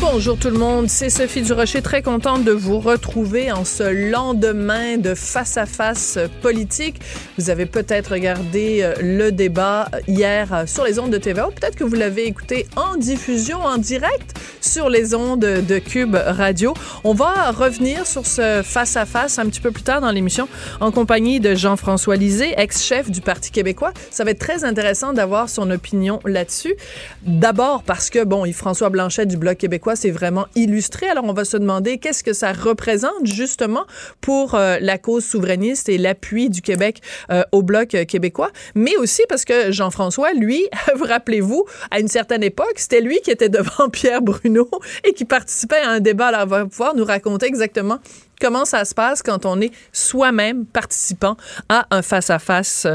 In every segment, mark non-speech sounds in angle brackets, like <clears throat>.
Bonjour tout le monde, c'est Sophie Durocher, très contente de vous retrouver en ce lendemain de face-à-face politique. Vous avez peut-être regardé euh, le débat hier euh, sur les ondes de TVA, peut-être que vous l'avez écouté en diffusion, en direct sur les ondes de Cube Radio. On va revenir sur ce face-à-face un petit peu plus tard dans l'émission en compagnie de Jean-François Lisée, ex-chef du Parti québécois. Ça va être très intéressant d'avoir son opinion là-dessus. D'abord parce que, bon, Yves-François Blanchet du Bloc québécois s'est vraiment illustré. Alors, on va se demander qu'est-ce que ça représente justement pour euh, la cause souverainiste et l'appui du Québec euh, au Bloc québécois. Mais aussi parce que Jean-François, lui, <laughs> vous rappelez-vous, à une certaine époque, c'était lui qui était devant <laughs> Pierre Bruno et qui participait à un débat. Alors, il va pouvoir nous raconter exactement comment ça se passe quand on est soi-même participant à un face-à-face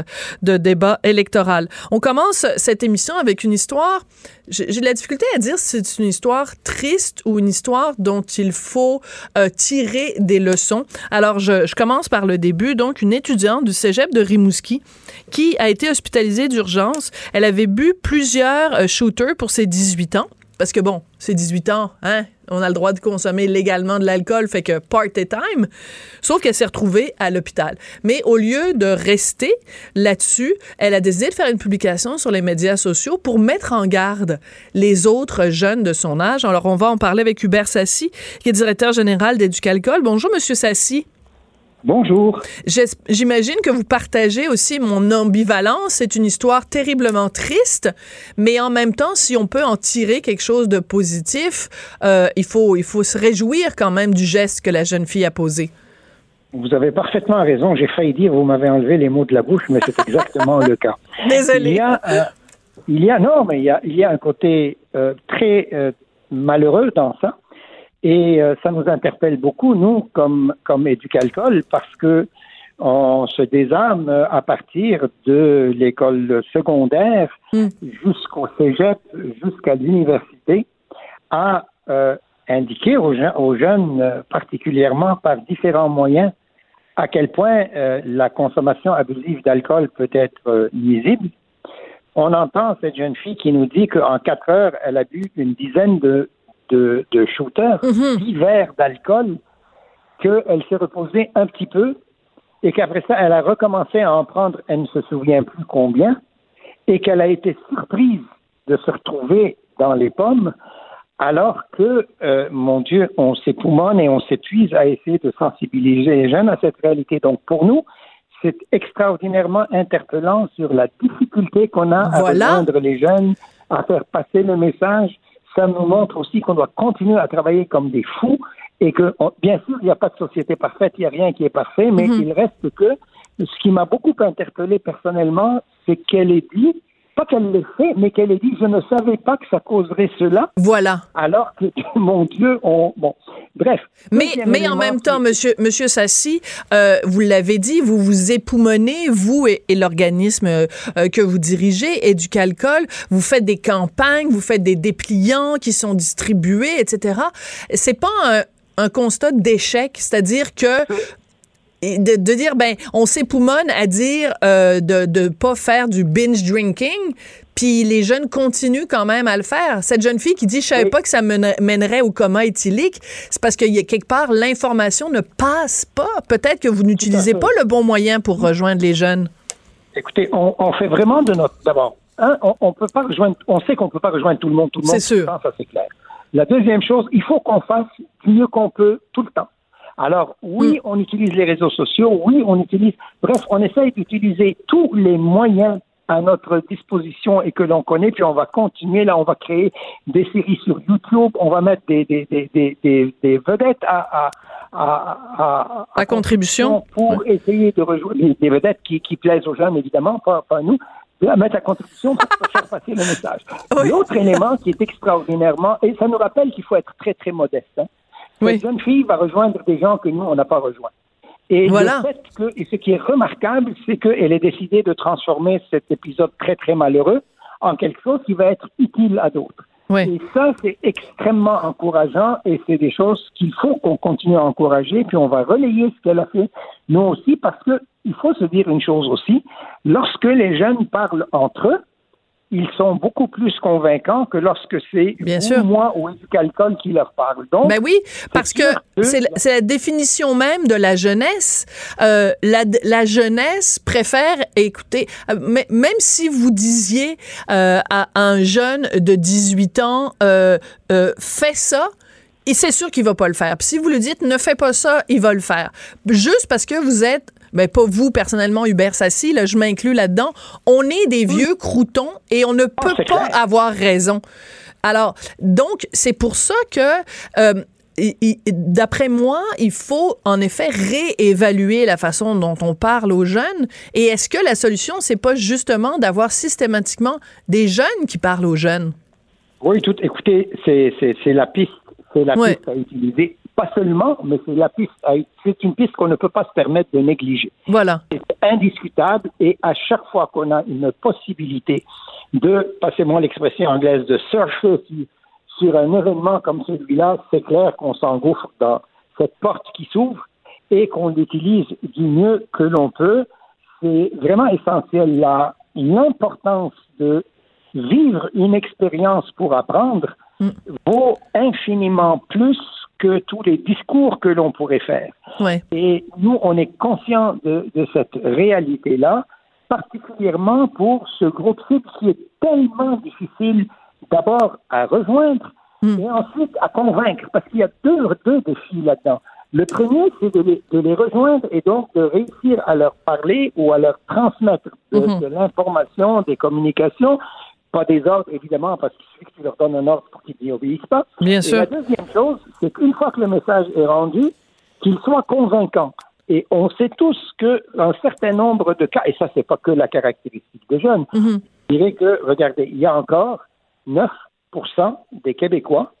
de débat électoral. On commence cette émission avec une histoire, j'ai de la difficulté à dire si c'est une histoire triste ou une histoire dont il faut euh, tirer des leçons. Alors, je, je, commence par le début. Donc, une étudiante du cégep de Rimouski qui a été hospitalisée d'urgence. Elle avait bu plusieurs euh, shooters pour ses 18 ans. Parce que bon, c'est 18 ans, hein? On a le droit de consommer légalement de l'alcool, fait que party time. Sauf qu'elle s'est retrouvée à l'hôpital. Mais au lieu de rester là-dessus, elle a décidé de faire une publication sur les médias sociaux pour mettre en garde les autres jeunes de son âge. Alors, on va en parler avec Hubert Sassi, qui est directeur général d'Éducalcool. Bonjour, Monsieur Sassi. Bonjour. J'imagine que vous partagez aussi mon ambivalence. C'est une histoire terriblement triste, mais en même temps, si on peut en tirer quelque chose de positif, euh, il, faut, il faut se réjouir quand même du geste que la jeune fille a posé. Vous avez parfaitement raison. J'ai failli dire, vous m'avez enlevé les mots de la bouche, mais c'est exactement le cas. <laughs> Désolé. Il y a, euh, il y a non, mais il y a, il y a un côté euh, très euh, malheureux dans ça. Et euh, ça nous interpelle beaucoup, nous, comme, comme éducalcool, parce que on se désarme à partir de l'école secondaire Mm. jusqu'au cégep, jusqu'à l'université, à euh, indiquer aux, jeunes, euh, particulièrement par différents moyens, à quel point euh, la consommation abusive d'alcool peut être euh, nuisible. On entend cette jeune fille qui nous dit qu'en quatre heures, elle a bu une dizaine de, de, de shooters, verres d'alcool, qu'elle s'est reposée un petit peu et qu'après ça, elle a recommencé à en prendre, elle ne se souvient plus combien, et qu'elle a été surprise de se retrouver dans les pommes, alors que, euh, mon Dieu, on s'époumonne et on s'épuise à essayer de sensibiliser les jeunes à cette réalité. Donc, pour nous, c'est extraordinairement interpellant sur la difficulté qu'on a à Voilà. rejoindre les jeunes, à faire passer le message. Ça nous montre aussi qu'on doit continuer à travailler comme des fous et que, on- bien sûr, il n'y a pas de société parfaite, il n'y a rien qui est parfait, mais Mhm. il reste que ce qui m'a beaucoup interpellé personnellement, c'est qu'elle ait dit, pas qu'elle l'ait fait, mais qu'elle ait dit, je ne savais pas que ça causerait cela, Voilà. alors que, <laughs> mon Dieu, on, bon, bref. Mais, mais en même temps, monsieur, monsieur Sassi, euh, vous l'avez dit, vous vous époumonez, vous et, et l'organisme euh, euh, que vous dirigez, Éducalcool, vous faites des campagnes, vous faites des dépliants qui sont distribués, etc. C'est pas un, un constat d'échec, c'est-à-dire que et de, de dire ben on s'époumonne à dire euh, de de pas faire du binge drinking puis les jeunes continuent quand même à le faire. Cette jeune fille qui dit je savais Oui. pas que ça mènerait, au coma éthylique, c'est parce qu'il y a quelque part l'information ne passe pas. Peut-être que vous n'utilisez pas le bon moyen pour rejoindre les jeunes. Écoutez, on, on fait vraiment de notre. D'abord, un, on, on peut pas rejoindre. On sait qu'on peut pas rejoindre tout le monde, tout le monde. C'est sûr. temps, ça c'est clair. La deuxième chose, il faut qu'on fasse mieux qu'on peut tout le temps. Alors, oui, on utilise les réseaux sociaux, oui, on utilise, bref, on essaye d'utiliser tous les moyens à notre disposition et que l'on connaît, puis on va continuer, là, on va créer des séries sur YouTube, on va mettre des, des, des, des, des vedettes à, à, à, à, à contribution pour essayer de rejoindre des vedettes qui, qui plaisent aux jeunes, évidemment, pas, pas à nous, à mettre à contribution pour faire passer le message. <laughs> L'autre élément qui est extraordinairement, et ça nous rappelle qu'il faut être très, très modeste. Hein. Cette jeune fille va rejoindre des gens que nous, on n'a pas rejoints. Et voilà. le fait que, et ce qui est remarquable, c'est qu'elle ait décidé de transformer cet épisode très, très malheureux en quelque chose qui va être utile à d'autres. Oui. Et ça, c'est extrêmement encourageant et c'est des choses qu'il faut qu'on continue à encourager, puis on va relayer ce qu'elle a fait, nous aussi, parce que il faut se dire une chose aussi, lorsque les jeunes parlent entre eux, ils sont beaucoup plus convaincants que lorsque c'est Bien sûr. moi ou Éducalcool qui leur parle. Donc, Ben oui, parce que c'est la, définition même de la jeunesse. Euh, la, la jeunesse préfère écouter, euh, mais même si vous disiez euh, à un jeune de 18 ans, euh, fais ça, et c'est sûr qu'il va pas le faire. Puis si vous lui dites ne fais pas ça, il va le faire. Juste parce que vous êtes ben pas vous personnellement Hubert Sassi, là, je m'inclus là-dedans. On est des vieux croutons et on ne peut c'est pas clair. avoir raison. Alors, donc, c'est pour ça que euh, D'après moi, il faut en effet réévaluer la façon dont on parle aux jeunes. Et est-ce que la solution, c'est pas justement d'avoir systématiquement des jeunes qui parlent aux jeunes? Oui, tout. Écoutez, c'est la piste, c'est la Ouais. piste à utiliser. Pas seulement, mais c'est la piste. à- C'est une piste qu'on ne peut pas se permettre de négliger. Voilà. C'est indiscutable et à chaque fois qu'on a une possibilité de, passez-moi l'expression anglaise, de surfer sur, un événement comme celui-là, c'est clair qu'on s'engouffre dans cette porte qui s'ouvre et qu'on l'utilise du mieux que l'on peut. C'est vraiment essentiel. L'importance de vivre une expérience pour apprendre vaut infiniment plus que tous les discours que l'on pourrait faire. Ouais. Et nous, on est conscients de, de cette réalité-là, particulièrement pour ce groupe cible qui est tellement difficile d'abord à rejoindre et ensuite à convaincre, parce qu'il y a deux, deux défis là-dedans. Le premier, c'est de les, de les rejoindre et donc de réussir à leur parler ou à leur transmettre de, Mhm. de l'information, des communications, pas des ordres évidemment, parce qu'il suffit que tu leur donnes un ordre pour qu'ils n'y obéissent pas. Bien Et sûr. la deuxième chose, c'est qu'une fois que le message est rendu, qu'il soit convaincant. Et on sait tous que un certain nombre de cas, et ça c'est pas que la caractéristique des jeunes, Mhm. je dirais que, regardez, il y a encore 9% des Québécois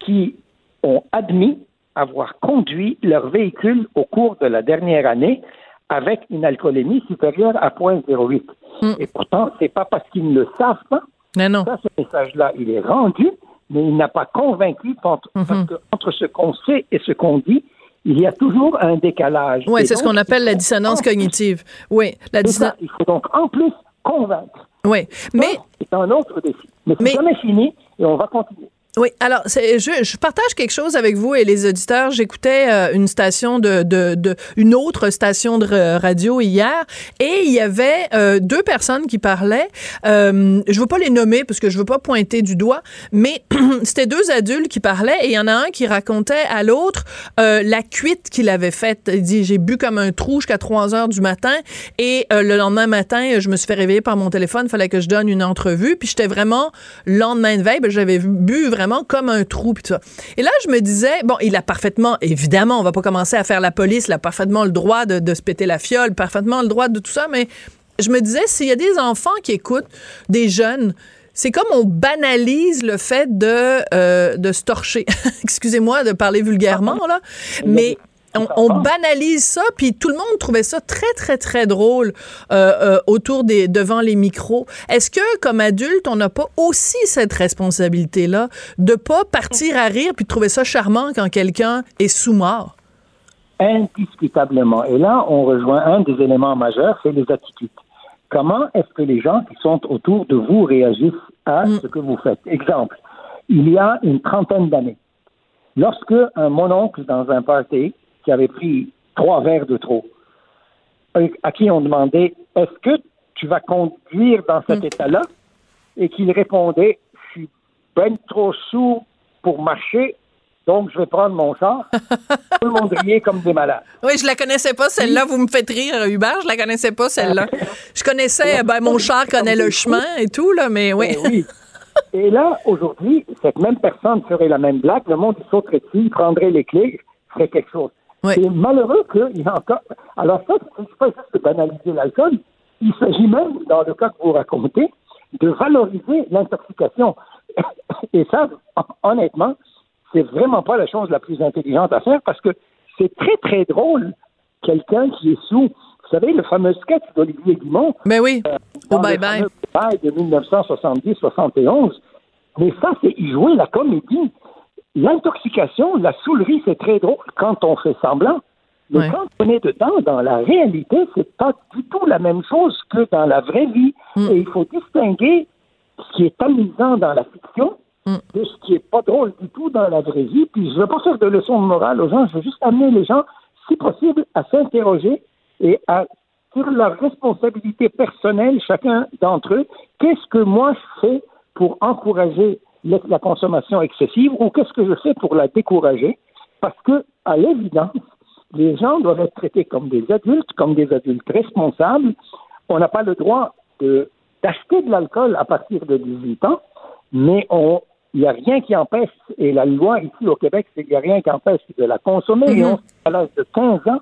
qui ont admis avoir conduit leur véhicule au cours de la dernière année avec une alcoolémie supérieure à 0.08. Mm. Et pourtant, c'est pas parce qu'ils ne le savent pas Mais non. ça, ce message-là, il est rendu, mais il n'a pas convaincu entre, parce que entre ce qu'on sait et ce qu'on dit, il y a toujours un décalage. Oui, c'est ce qu'on appelle la dissonance cognitive. Oui, la dissonance. il faut donc en plus convaincre. Oui, mais c'est un autre défi. Mais c'est Mais- jamais fini et on va continuer. Oui, alors je, partage quelque chose avec vous et les auditeurs. J'écoutais euh, une station de, une autre station de ra- radio hier et il y avait euh, deux personnes qui parlaient. Euh, je veux pas les nommer parce que je veux pas pointer du doigt, mais <clears throat> c'était deux adultes qui parlaient et il y en a un qui racontait à l'autre euh, la cuite qu'il avait faite. Il dit j'ai bu comme un trou jusqu'à 3 heures du matin et le lendemain matin je me suis fait réveiller par mon téléphone. Fallait que je donne une entrevue puis j'étais vraiment le lendemain de veille, ben, j'avais bu vraiment comme un trou puis tout ça. Et là, je me disais, bon, il a parfaitement, évidemment, on va pas commencer à faire la police, il a parfaitement le droit de, de se péter la fiole, parfaitement le droit de tout ça, mais je me disais, s'il y a des enfants qui écoutent, des jeunes, c'est comme on banalise le fait de, euh, de se torcher. <laughs> Excusez-moi de parler vulgairement, là, mais on, on banalise ça, puis tout le monde trouvait ça très, très, très drôle euh, euh, autour des, devant les micros. Est-ce que, comme adulte, on n'a pas aussi cette responsabilité-là de pas partir à rire puis de trouver ça charmant quand quelqu'un est sous-mort? Indiscutablement. Et là, on rejoint un des éléments majeurs, c'est les attitudes. Comment est-ce que les gens qui sont autour de vous réagissent à ce que vous faites? Exemple, il y a une trentaine d'années, lorsque un mononcle dans un party qui avait pris trois verres de trop, à qui on demandait Est-ce que tu vas conduire dans cet état-là? Et qu'il répondait Je suis ben trop sous pour marcher, Donc, je vais prendre mon char. <laughs> Tout le monde riait comme des malades. Oui, je la connaissais pas, celle-là. Vous me faites rire, Hubert. Je la connaissais pas, celle-là. <laughs> Je connaissais, ben, mon char connaît le chemin et tout, là, mais oui. Eh oui. Et là, aujourd'hui, cette même personne ferait la même blague. Le monde sauterait dessus, prendrait les clés, ferait quelque chose. Oui. C'est malheureux qu'il y a encore. Alors, ça, c'est pas juste de banaliser l'alcool. Il s'agit même, dans le cas que vous racontez, de valoriser l'intoxication. <coughs> Et ça, honnêtement, c'est vraiment pas la chose la plus intelligente à faire parce que c'est très, très drôle, quelqu'un qui est sous. Vous savez, le fameux sketch d'Olivier Guimont. Ben oui. dans Au le bye-bye. bye de 1970-71. Mais ça, c'est y jouer la comédie. L'intoxication, la saoulerie, c'est très drôle quand on fait semblant. Mais Ouais. quand on est dedans, dans la réalité, c'est pas du tout la même chose que dans la vraie vie. Mm. Et il faut distinguer ce qui est amusant dans la fiction Mm. de ce qui est pas drôle du tout dans la vraie vie. Puis je veux pas faire de leçons de morale aux gens, je veux juste amener les gens, si possible, à s'interroger et à sur leur responsabilité personnelle, chacun d'entre eux, qu'est-ce que moi je fais pour encourager le- la consommation excessive ou qu'est-ce que je fais pour la décourager? Parce que, à l'évidence, les gens doivent être traités comme des adultes, comme des adultes responsables. On n'a pas le droit d'acheter de l'alcool à partir de 18 ans, mais on, il n'y a rien qui empêche, et la loi ici au Québec, c'est qu'il n'y a rien qui empêche de la consommer. Et on, à l'âge de 15 ans,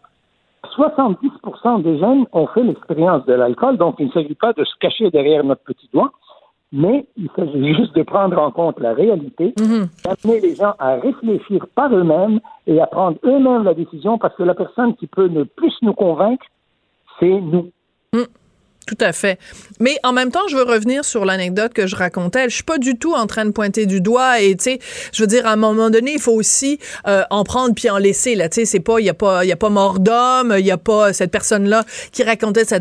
70 des jeunes ont fait l'expérience de l'alcool, donc il ne s'agit pas de se cacher derrière notre petit doigt, mais il s'agit juste de prendre en compte la réalité, d'amener les gens à réfléchir par eux-mêmes et à prendre eux-mêmes la décision, parce que la personne qui peut le plus nous convaincre, c'est nous. Tout à fait. Mais en même temps, je veux revenir sur l'anecdote que je racontais. Je suis pas du tout en train de pointer du doigt et tu sais, je veux dire à un moment donné, il faut aussi euh, en prendre puis en laisser là. Tu sais, c'est pas, il y a pas, il y a pas mort d'homme, il y a pas cette personne là qui racontait ça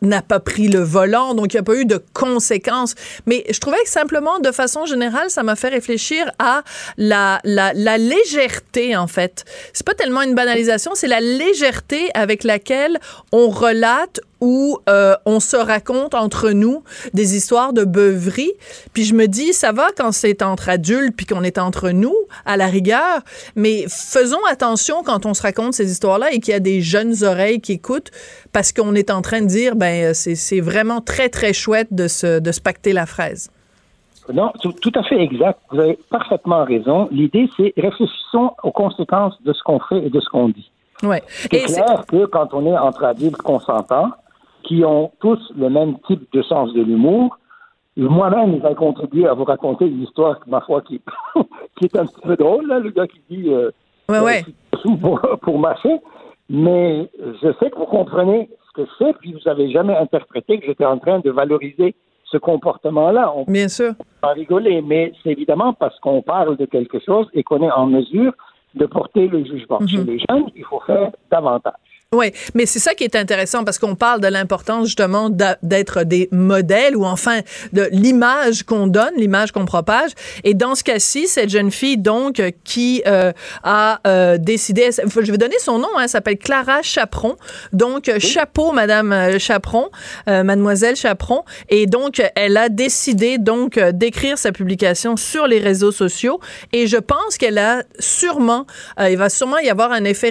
n'a pas pris le volant, donc il y a pas eu de conséquences. Mais je trouvais que simplement, de façon générale, ça m'a fait réfléchir à la la, la légèreté en fait. C'est pas tellement une banalisation, c'est la légèreté avec laquelle on relate où euh, on se raconte entre nous des histoires de beuverie. Puis je me dis, ça va quand c'est entre adultes puis qu'on est entre nous, à la rigueur, mais faisons attention quand on se raconte ces histoires-là et qu'il y a des jeunes oreilles qui écoutent parce qu'on est en train de dire, ben c'est c'est vraiment très, très chouette de se, de se pacter la fraise. Non, tout, tout à fait exact. Vous avez parfaitement raison. L'idée, c'est réfléchissons aux conséquences de ce qu'on fait et de ce qu'on dit. Ouais. C'est clair que quand on est entre adultes consentants, qui ont tous le même type de sens de l'humour, moi-même, j'ai contribué à vous raconter une histoire, ma foi, qui, <laughs> qui est un petit peu drôle, là, le gars qui dit euh, Ouais, euh, ouais. pour, <laughs> pour marcher, mais je sais que vous comprenez ce que c'est, puis vous avez jamais interprété que j'étais en train de valoriser ce comportement-là. On bien sûr. peut en rigoler, mais c'est évidemment parce qu'on parle de quelque chose et qu'on est en mesure de porter le jugement. Chez les jeunes, il faut faire davantage. Oui, mais c'est ça qui est intéressant parce qu'on parle de l'importance justement d'être des modèles ou enfin de l'image qu'on donne, l'image qu'on propage. Et dans ce cas-ci, cette jeune fille donc euh, qui euh, a euh, décidé, je vais donner son nom, hein, elle s'appelle Clara Chaperon. Donc euh, chapeau, Madame euh, Chaperon, euh, Mademoiselle Chaperon. Et donc elle a décidé donc d'écrire sa publication sur les réseaux sociaux. Et je pense qu'elle a sûrement, euh, il va sûrement y avoir un effet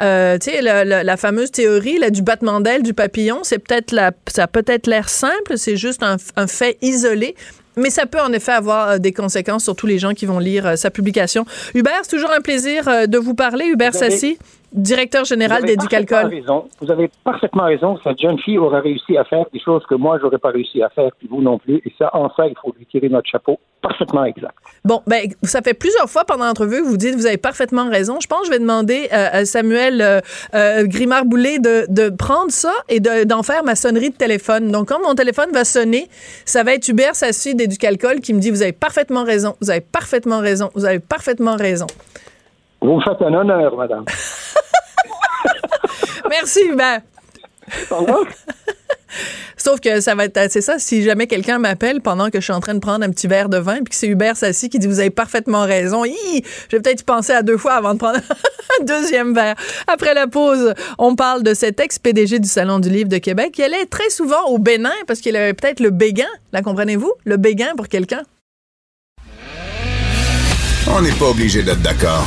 Euh, tu sais, la, la- la fameuse théorie là, du battement d'aile du papillon, c'est peut-être la, ça a peut-être l'air simple, c'est juste un, un fait isolé. Mais ça peut en effet avoir euh, des conséquences sur tous les gens qui vont lire euh, sa publication. Hubert, c'est toujours un plaisir de vous parler. Hubert Sassi. Directeur général d'Éducalcool. raison. Vous avez parfaitement raison. Cette jeune fille aura réussi à faire des choses que moi, j'aurais pas réussi à faire, puis vous non plus. Et ça, en ça, il faut lui tirer notre chapeau. Parfaitement exact. Bon, ben, ça fait plusieurs fois pendant l'entrevue que vous dites vous avez parfaitement raison. Je pense que je vais demander euh, à Samuel euh, euh, Grimard-Boulet de, de prendre ça et de- d'en faire ma sonnerie de téléphone. Donc, quand mon téléphone va sonner, ça va être Hubert Sassi d'Éducalcool qui me dit vous avez parfaitement raison, vous avez parfaitement raison, vous avez parfaitement raison. Vous me faites un honneur, madame. <laughs> Merci, Hubert. Sauf que ça va être, c'est ça, si jamais quelqu'un m'appelle pendant que je suis en train de prendre un petit verre de vin, puis que c'est Hubert Sassi qui dit vous avez parfaitement raison, Hi! je vais peut-être y penser à deux fois avant de prendre <laughs> un deuxième verre. Après la pause, on parle de cet ex-PDG du Salon du Livre de Québec qui allait très souvent au Bénin parce qu'il avait peut-être le béguin, la comprenez-vous? Le béguin pour quelqu'un. On n'est pas obligé d'être d'accord.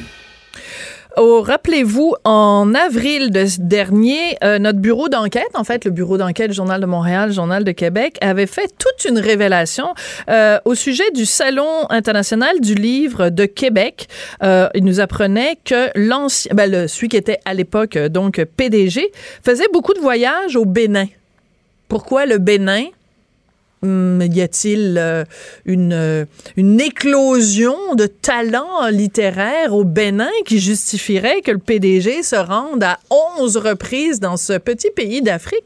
Oh, rappelez-vous, en avril de dernier, euh, notre bureau d'enquête, en fait, le bureau d'enquête Journal de Montréal, Journal de Québec, avait fait toute une révélation euh, au sujet du Salon international du livre de Québec. Euh, il nous apprenait que l'ancien, ben, celui qui était à l'époque donc PDG, faisait beaucoup de voyages au Bénin. Pourquoi le Bénin? Hum, y a-t-il euh, une, euh, une éclosion de talents littéraires au Bénin qui justifierait que le PDG se rende à 11 reprises dans ce petit pays d'Afrique?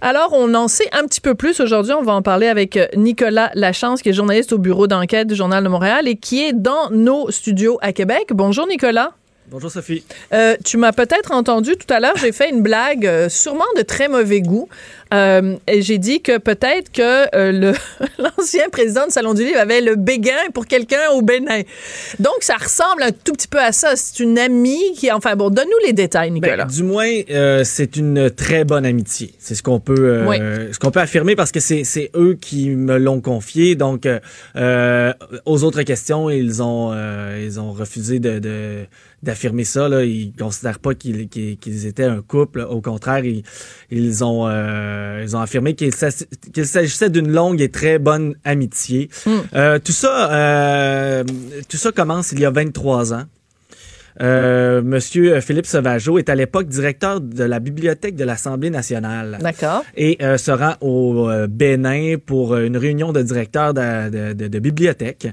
Alors, on en sait un petit peu plus aujourd'hui. On va en parler avec Nicolas Lachance, qui est journaliste au bureau d'enquête du Journal de Montréal et qui est dans nos studios à Québec. Bonjour, Nicolas. Bonjour Sophie. Euh, tu m'as peut-être entendu tout à l'heure, j'ai fait une blague euh, sûrement de très mauvais goût. Euh, et j'ai dit que peut-être que euh, <laughs> l'ancien président du Salon du Livre avait le béguin pour quelqu'un au Bénin. Donc, ça ressemble un tout petit peu à ça. C'est une amie qui... Enfin, bon, donne-nous les détails, Nicolas. Ben, du moins, euh, c'est une très bonne amitié. C'est ce qu'on peut, Oui. ce qu'on peut affirmer parce que c'est, eux qui me l'ont confié. Donc, aux autres questions, ils ont, ils ont refusé de, de- d'affirmer ça. Là. Ils considèrent pas qu'ils, étaient un couple. Au contraire, ils, ils ont, euh, ils ont affirmé qu'il, s'agissait d'une longue et très bonne amitié. Euh, tout ça, euh, tout ça commence il y a 23 ans. Euh, Monsieur Philippe Sauvageau est à l'époque directeur de la bibliothèque de l'Assemblée nationale D'accord. et euh, se rend au euh, Bénin pour euh, une réunion de directeurs de, de, de- de bibliothèque.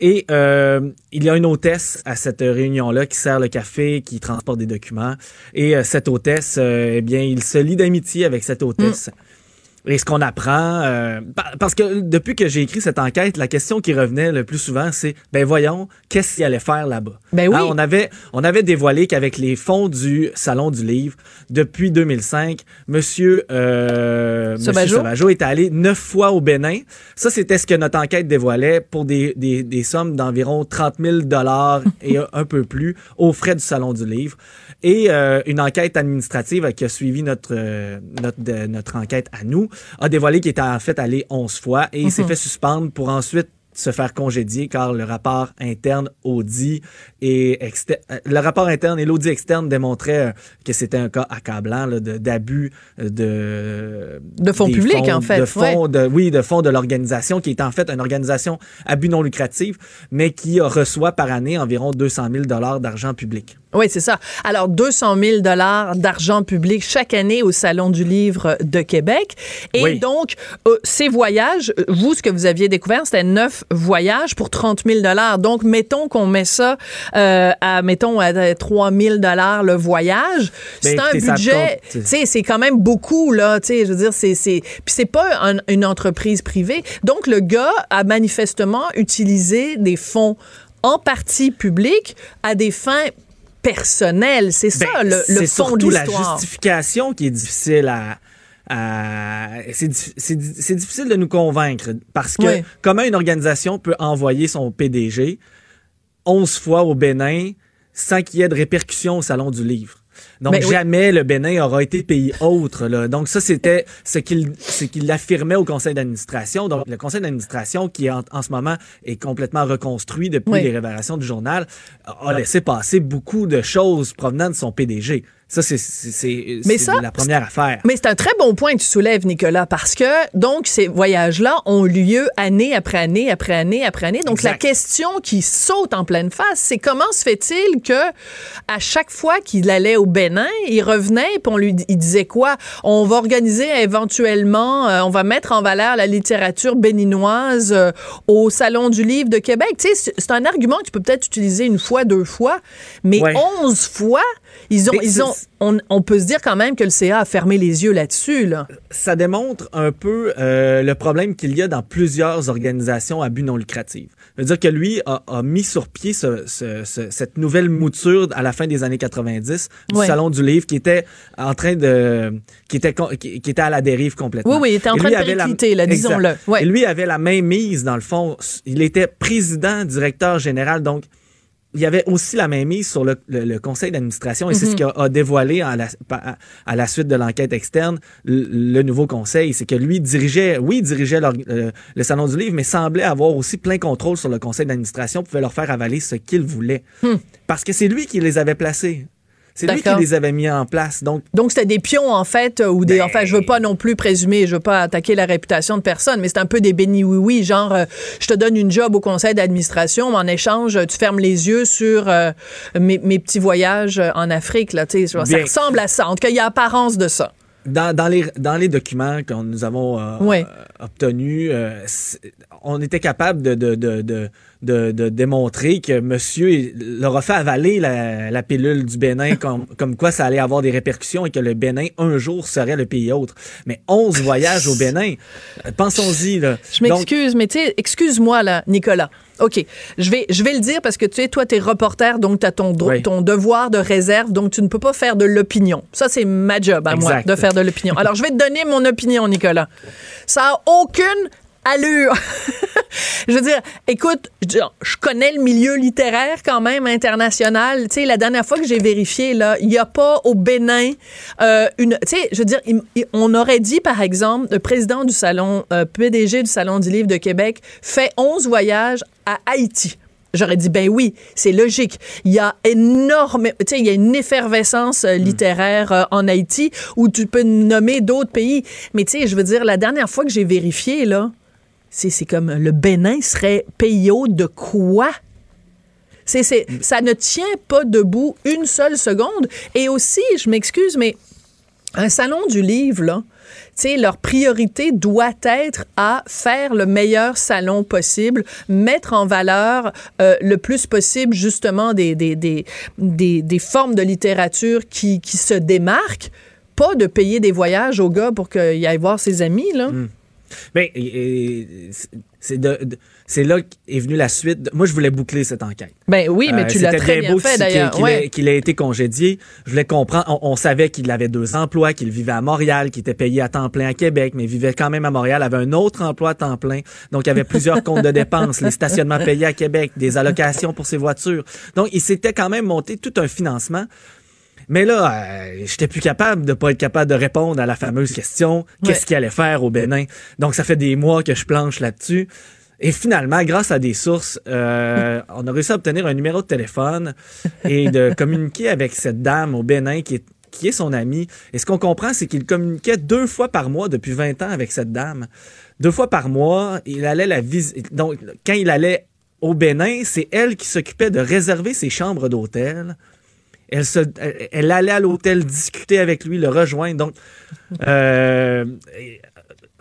Et euh, il y a une hôtesse à cette réunion-là qui sert le café, qui transporte des documents. Et euh, cette hôtesse, euh, eh bien, il se lie d'amitié avec cette hôtesse. Et ce qu'on apprend, euh, pa- parce que depuis que j'ai écrit cette enquête, la question qui revenait le plus souvent, c'est ben voyons, qu'est-ce qu'il allait faire là-bas? Ben oui. Hein, On avait on avait dévoilé qu'avec les fonds du salon du livre depuis 2005, Monsieur euh, Monsieur Sauvageau. Sauvageau est allé neuf fois au Bénin. Ça, c'était ce que notre enquête dévoilait pour des, des, des sommes d'environ 30 000 dollars <laughs> et un, peu plus aux frais du salon du livre. Et euh, une enquête administrative qui a suivi notre euh, notre notre enquête à nous a dévoilé qu'il était en fait allé 11 fois et il s'est fait suspendre pour ensuite se faire congédier car le rapport interne audit et euh, le rapport interne et l'audit externe démontraient euh, que c'était un cas accablant d'abus euh, de De fonds publics, en fait, de fonds de oui de fonds de l'organisation qui est en fait une organisation à but non lucratif mais qui reçoit par année environ 200 000 dollars d'argent public. Oui, c'est ça. Alors, 200 000 dollars d'argent public chaque année au Salon du Livre de Québec. Et Oui. donc, euh, ces voyages, vous, ce que vous aviez découvert, c'était neuf voyages pour 30 000 dollars. Donc, mettons qu'on met ça euh, à, mettons, à 3 000 dollars le voyage. C'est Ben, un écoutez, ça budget, tu sais, c'est quand même beaucoup, là, tu sais, je veux dire, c'est, c'est, puis c'est pas un- une entreprise privée. Donc, le gars a manifestement utilisé des fonds en partie publics à des fins personnelles. C'est ça, Ben, le, le c'est fond de surtout la l'histoire. justification qui est difficile à. À- c'est dif- c'est di- c'est difficile de nous convaincre parce que Oui. comment une organisation peut envoyer son PDG 11 fois au Bénin sans qu'il y ait de répercussions au Salon du Livre? Donc Ben oui. jamais le Bénin aura été pays autre. Là. Donc ça, c'était ce qu'il ce qu'il affirmait au conseil d'administration. Donc le conseil d'administration, qui en, en ce moment est complètement reconstruit depuis Oui. les révélations du journal, a laissé passer beaucoup de choses provenant de son PDG. Ça, c'est c'est- c'est- Mais c'est ça, la première affaire. Mais c'est un très bon point que tu soulèves, Nicolas, parce que donc ces voyages-là ont lieu année après année après année après année. Donc la question qui saute en pleine face, c'est comment se fait-il que à chaque fois qu'il allait au Bénin, il revenait puis on lui il disait quoi? On va organiser éventuellement, euh, on va mettre en valeur la littérature béninoise euh, au Salon du livre de Québec. Tu sais, c'est- c'est un argument que tu peux peut-être utiliser une fois, deux fois, mais Ouais. onze fois, ils ont, Mais ils ont, on, on peut se dire quand même que le CA a fermé les yeux là-dessus. Là. ça démontre un peu euh, le problème qu'il y a dans plusieurs organisations à but non lucratif. C'est-à-dire que lui a, a mis sur pied ce- ce- ce- cette nouvelle mouture à la fin des années 90 du Ouais. Salon du Livre qui était en train de... qui était, qui, qui était à la dérive complètement. Oui, oui, il était en train de la- péricliter, là, disons-le. Ouais. Et lui avait la même mise, dans le fond. Il était président, directeur général, donc il y avait aussi la même mise sur le, le- le conseil d'administration et c'est ce qu'a a dévoilé à la, à, à la suite de l'enquête externe le, le nouveau conseil. C'est que lui dirigeait, oui, il dirigeait leur- euh, le salon du livre, mais semblait avoir aussi plein contrôle sur le conseil d'administration, pouvait leur faire avaler ce qu'il voulait. Parce que c'est lui qui les avait placés. C'est lui qui les avait mis en place. Donc, Donc, c'était des pions, en fait, euh, ou des. Ben- Enfin, je veux pas non plus présumer, je veux pas attaquer la réputation de personne, mais c'est un peu des bénis oui-oui, genre, euh, je te donne une job au conseil d'administration, mais en échange, tu fermes les yeux sur euh, mes, mes petits voyages en Afrique, là, tu sais. Ça ressemble à ça. En tout cas, il y a apparence de ça. dans, dans, les, dans les documents que nous avons euh, obtenus, on était capable de, de, de, de, de, de démontrer que monsieur leur a fait avaler la, la pilule du Bénin <laughs> comme, comme quoi ça allait avoir des répercussions et que le Bénin, un jour, serait le pays autre. Mais 11 <laughs> voyages au Bénin, pensons-y. Là. Je m'excuse, mais tu sais, excuse-moi, là, Nicolas. OK. Je vais, je vais le dire parce que tu sais, toi, tu es reporter, donc tu as ton, Oui. ton devoir de réserve, donc tu ne peux pas faire de l'opinion. Ça, c'est ma job à moi, de faire de l'opinion. Alors, je vais te donner mon opinion, Nicolas. Ça a aucune allure. <laughs> je veux dire, écoute, je, connais le milieu littéraire quand même international. Tu sais, la dernière fois que j'ai vérifié, là, il n'y a pas au Bénin euh, une. Tu sais, je veux dire, on aurait dit, par exemple, le président du salon, euh, PDG du Salon du Livre de Québec, fait 11 voyages à Haïti. J'aurais dit, ben oui, c'est logique. Il y a énorme, tu sais, il y a une effervescence euh, littéraire euh, en Haïti où tu peux nommer d'autres pays. Mais tu sais, je veux dire, la dernière fois que j'ai vérifié, là, c'est comme le Bénin serait pays hôte de quoi? C'est, ça ne tient pas debout une seule seconde. Et aussi, je m'excuse, mais un salon du livre, là, leur priorité doit être à faire le meilleur salon possible, mettre en valeur euh, le plus possible justement des, des, des, des, des formes de littérature qui, qui se démarquent, pas de payer des voyages aux gars pour qu'il aille voir ses amis, là. Ben, et- et c'est- de- de- c'est là qu'est venue la suite. de- Moi, je voulais boucler cette enquête. Ben oui, mais Euh, tu l'as très bien beau fait d'ailleurs. Qu'il Ouais. qu'il été congédié. Je voulais comprendre. On, on savait qu'il avait deux emplois, qu'il vivait à Montréal, qu'il était payé à temps plein à Québec, mais vivait quand même à Montréal, avait un autre emploi à temps plein. Donc, il y avait plusieurs <laughs> comptes de dépenses, les stationnements payés à Québec, des allocations pour ses voitures. Donc, il s'était quand même monté tout un financement. Mais là, euh, j'étais plus capable de pas être capable de répondre à la fameuse question qu'est-ce Ouais. qu'il allait faire au Bénin. Donc ça fait des mois que je planche là-dessus. Et finalement, grâce à des sources, euh, on a réussi à obtenir un numéro de téléphone et de <laughs> communiquer avec cette dame au Bénin qui est qui est son amie. Et ce qu'on comprend, c'est qu'il communiquait deux fois par mois depuis 20 ans avec cette dame. Deux fois par mois, il allait la visiter. Donc, quand il allait au Bénin, c'est elle qui s'occupait de réserver ses chambres d'hôtel. Elle, se, elle, elle allait à l'hôtel discuter avec lui, le rejoindre. Donc, euh,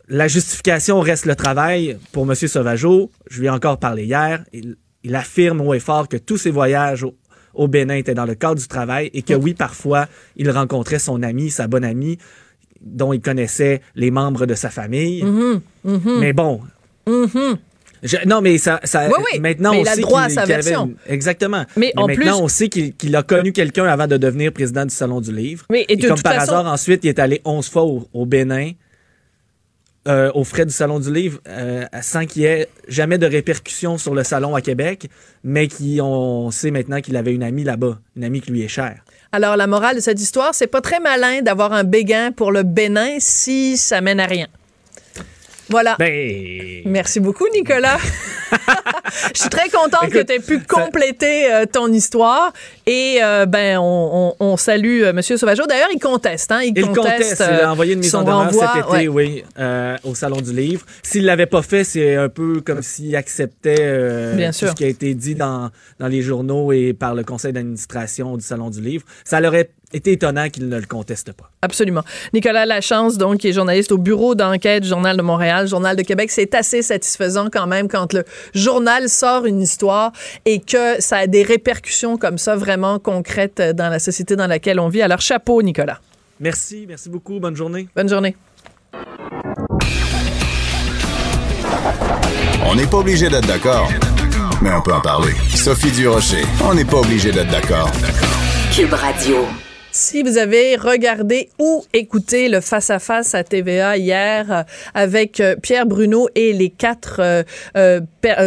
la justification reste le travail pour M. Sauvageau. Je lui ai encore parlé hier. Il, il affirme haut et fort que tous ses voyages au, au Bénin étaient dans le cadre du travail et que oui, parfois, il rencontrait son ami, sa bonne amie, dont il connaissait les membres de sa famille. Mais bon. Je- non, mais ça, ça Oui, oui, maintenant mais on il a sait droit à sa avait version. exactement. Mais en maintenant, plus- on sait qu'il a connu quelqu'un avant de devenir président du Salon du Livre. Oui, et de comme toute par façon- hasard, ensuite, il est allé 11 fois au, au Bénin, euh, aux frais du Salon du Livre, euh, sans qu'il y ait jamais de répercussions sur le salon à Québec, mais qui on sait maintenant qu'il avait une amie là-bas, une amie qui lui est chère. Alors, la morale de cette histoire, c'est pas très malin d'avoir un béguin pour le Bénin si ça mène à rien. Voilà. Ben, Merci beaucoup, Nicolas. <laughs> <laughs> Je suis très contente que tu aies pu compléter euh, ton histoire. Et euh, ben, on, on, on salue euh, M. Sauvageau. D'ailleurs, il conteste. Hein, il, Il conteste. conteste, il a envoyé une mise en demeure cet été, Ouais. oui, euh, au Salon du Livre. S'il l'avait pas fait, c'est un peu comme s'il acceptait euh, Bien tout sûr. ce qui a été dit dans, dans les journaux et par le conseil d'administration du Salon du Livre. Ça leur aurait été étonnant qu'il ne le conteste pas. Absolument. Nicolas Lachance, donc, qui est journaliste au bureau d'enquête du Journal de Montréal, Journal de Québec, c'est assez satisfaisant quand même quand le journal sort une histoire et que ça a des répercussions comme ça vraiment concrètes dans la société dans laquelle on vit. Alors, chapeau, Nicolas. Merci, merci beaucoup. Bonne journée. Bonne journée. On n'est pas obligé d'être d'accord, mais on peut en parler. Sophie Durocher, on n'est pas obligé d'être d'accord. Cube Radio. Si vous avez regardé ou écouté le face-à-face à TVA hier euh, avec euh, Pierre Bruno et les quatre euh,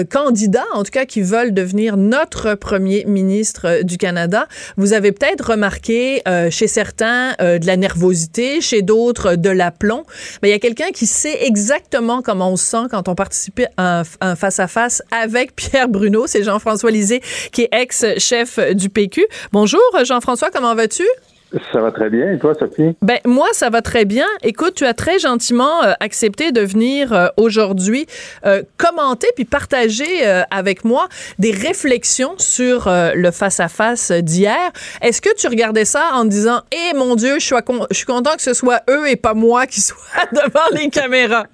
candidats, en tout cas, qui veulent devenir notre premier ministre du Canada, vous avez peut-être remarqué chez certains de la nervosité, chez d'autres de l'aplomb. Mais il y a quelqu'un qui sait exactement comment on se sent quand on participe à un, un face-à-face avec Pierre Bruno. C'est Jean-François Lisée, qui est ex-chef du PQ. Bonjour, Jean-François, comment vas-tu? Ça va très bien. Et toi, Sophie? Ben moi ça va très bien. Écoute, tu as très gentiment euh, accepté de venir euh, aujourd'hui euh, commenter puis partager euh, avec moi des réflexions sur euh, le face à face d'hier. Est-ce que tu regardais ça en disant "Eh mon dieu, je suis con- je suis content que ce soit eux et pas moi qui soit <laughs> devant les caméras."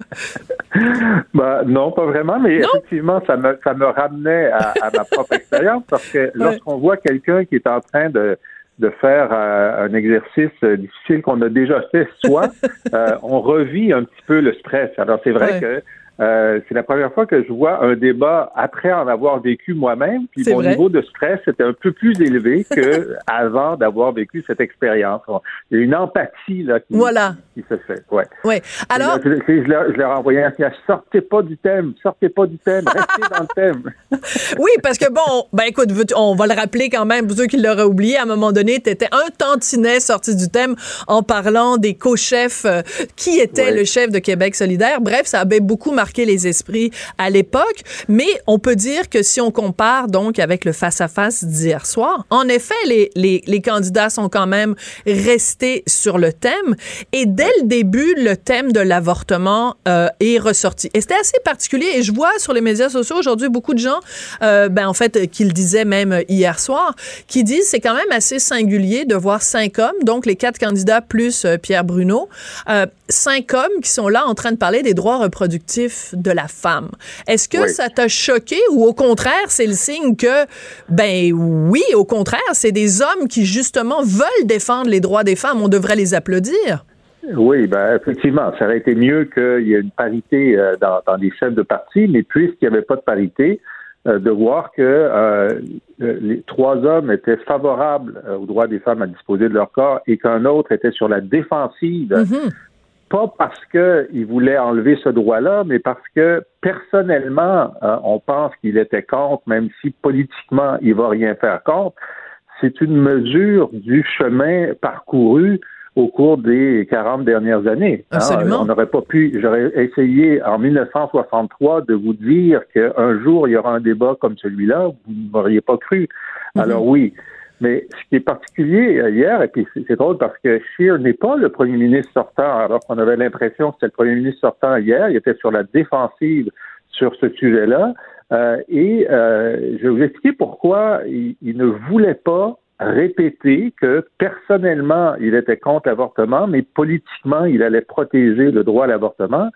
Ben, non, pas vraiment, mais effectivement, ça me, ça me ramenait à, à ma propre expérience parce que lorsqu'on voit quelqu'un qui est en train de, de faire euh, un exercice euh, difficile qu'on a déjà fait soi, <laughs> euh, on revit un petit peu le stress. Alors, c'est vrai Ouais. que euh, c'est la première fois que je vois un débat après en avoir vécu moi-même, puis mon vrai. niveau de stress était un peu plus élevé <laughs> que avant d'avoir vécu cette expérience. Il y a une empathie là qui, Voilà. qui se fait. Ouais. Ouais. Alors je, je- je leur, je leur envoyais un message sortez pas du thème, sortez pas du thème, <laughs> restez dans le thème. Oui, parce que bon, ben écoute, on va le rappeler quand même, pour ceux qui l'auraient oublié, à un moment donné, tu étais un tantinet sorti du thème en parlant des co-chefs, euh, qui était Ouais. le chef de Québec solidaire. Bref, ça avait beaucoup marqué les esprits à l'époque, mais on peut dire que si on compare donc avec le face-à-face d'hier soir, en effet, les, les, candidats sont quand même restés sur le thème, et dès le début, le thème de l'avortement euh, est ressorti. Et c'était assez particulier, et je vois sur les médias sociaux aujourd'hui beaucoup de gens, euh, ben en fait, euh, qui le disaient même hier soir, qui disent c'est quand même assez singulier de voir cinq hommes, donc les quatre candidats plus euh, Pierre Bruno, euh, cinq hommes qui sont là en train de parler des droits reproductifs de la femme. Est-ce que Oui. ça t'a choqué ou au contraire, c'est le signe que, ben oui, au contraire, c'est des hommes qui justement veulent défendre les droits des femmes. On devrait les applaudir. Oui, ben effectivement, ça aurait été mieux qu'il y ait une parité euh, dans, dans les chefs de parti, mais puisqu'il n'y avait pas de parité, euh, de voir que euh, les trois hommes étaient favorables aux droits des femmes à disposer de leur corps et qu'un autre était sur la défensive, Mhm. Pas parce qu'il voulait enlever ce droit-là, mais parce que personnellement, euh, on pense qu'il était contre, même si politiquement, il va rien faire contre. C'est une mesure du chemin parcouru au cours des 40 dernières années. hein. Absolument. On n'aurait pas pu, j'aurais essayé en 1963 de vous dire qu'un jour il y aura un débat comme celui-là, vous ne m'auriez pas cru. Alors oui, mais ce qui est particulier euh, hier, et puis c'est drôle parce que Scheer n'est pas le premier ministre sortant, alors qu'on avait l'impression que c'était le premier ministre sortant hier, il était sur la défensive sur ce sujet-là. Euh, et euh, je vais vous expliquer pourquoi il ne voulait pas répéter que personnellement, il était contre l'avortement, mais politiquement, il allait protéger le droit à l'avortement.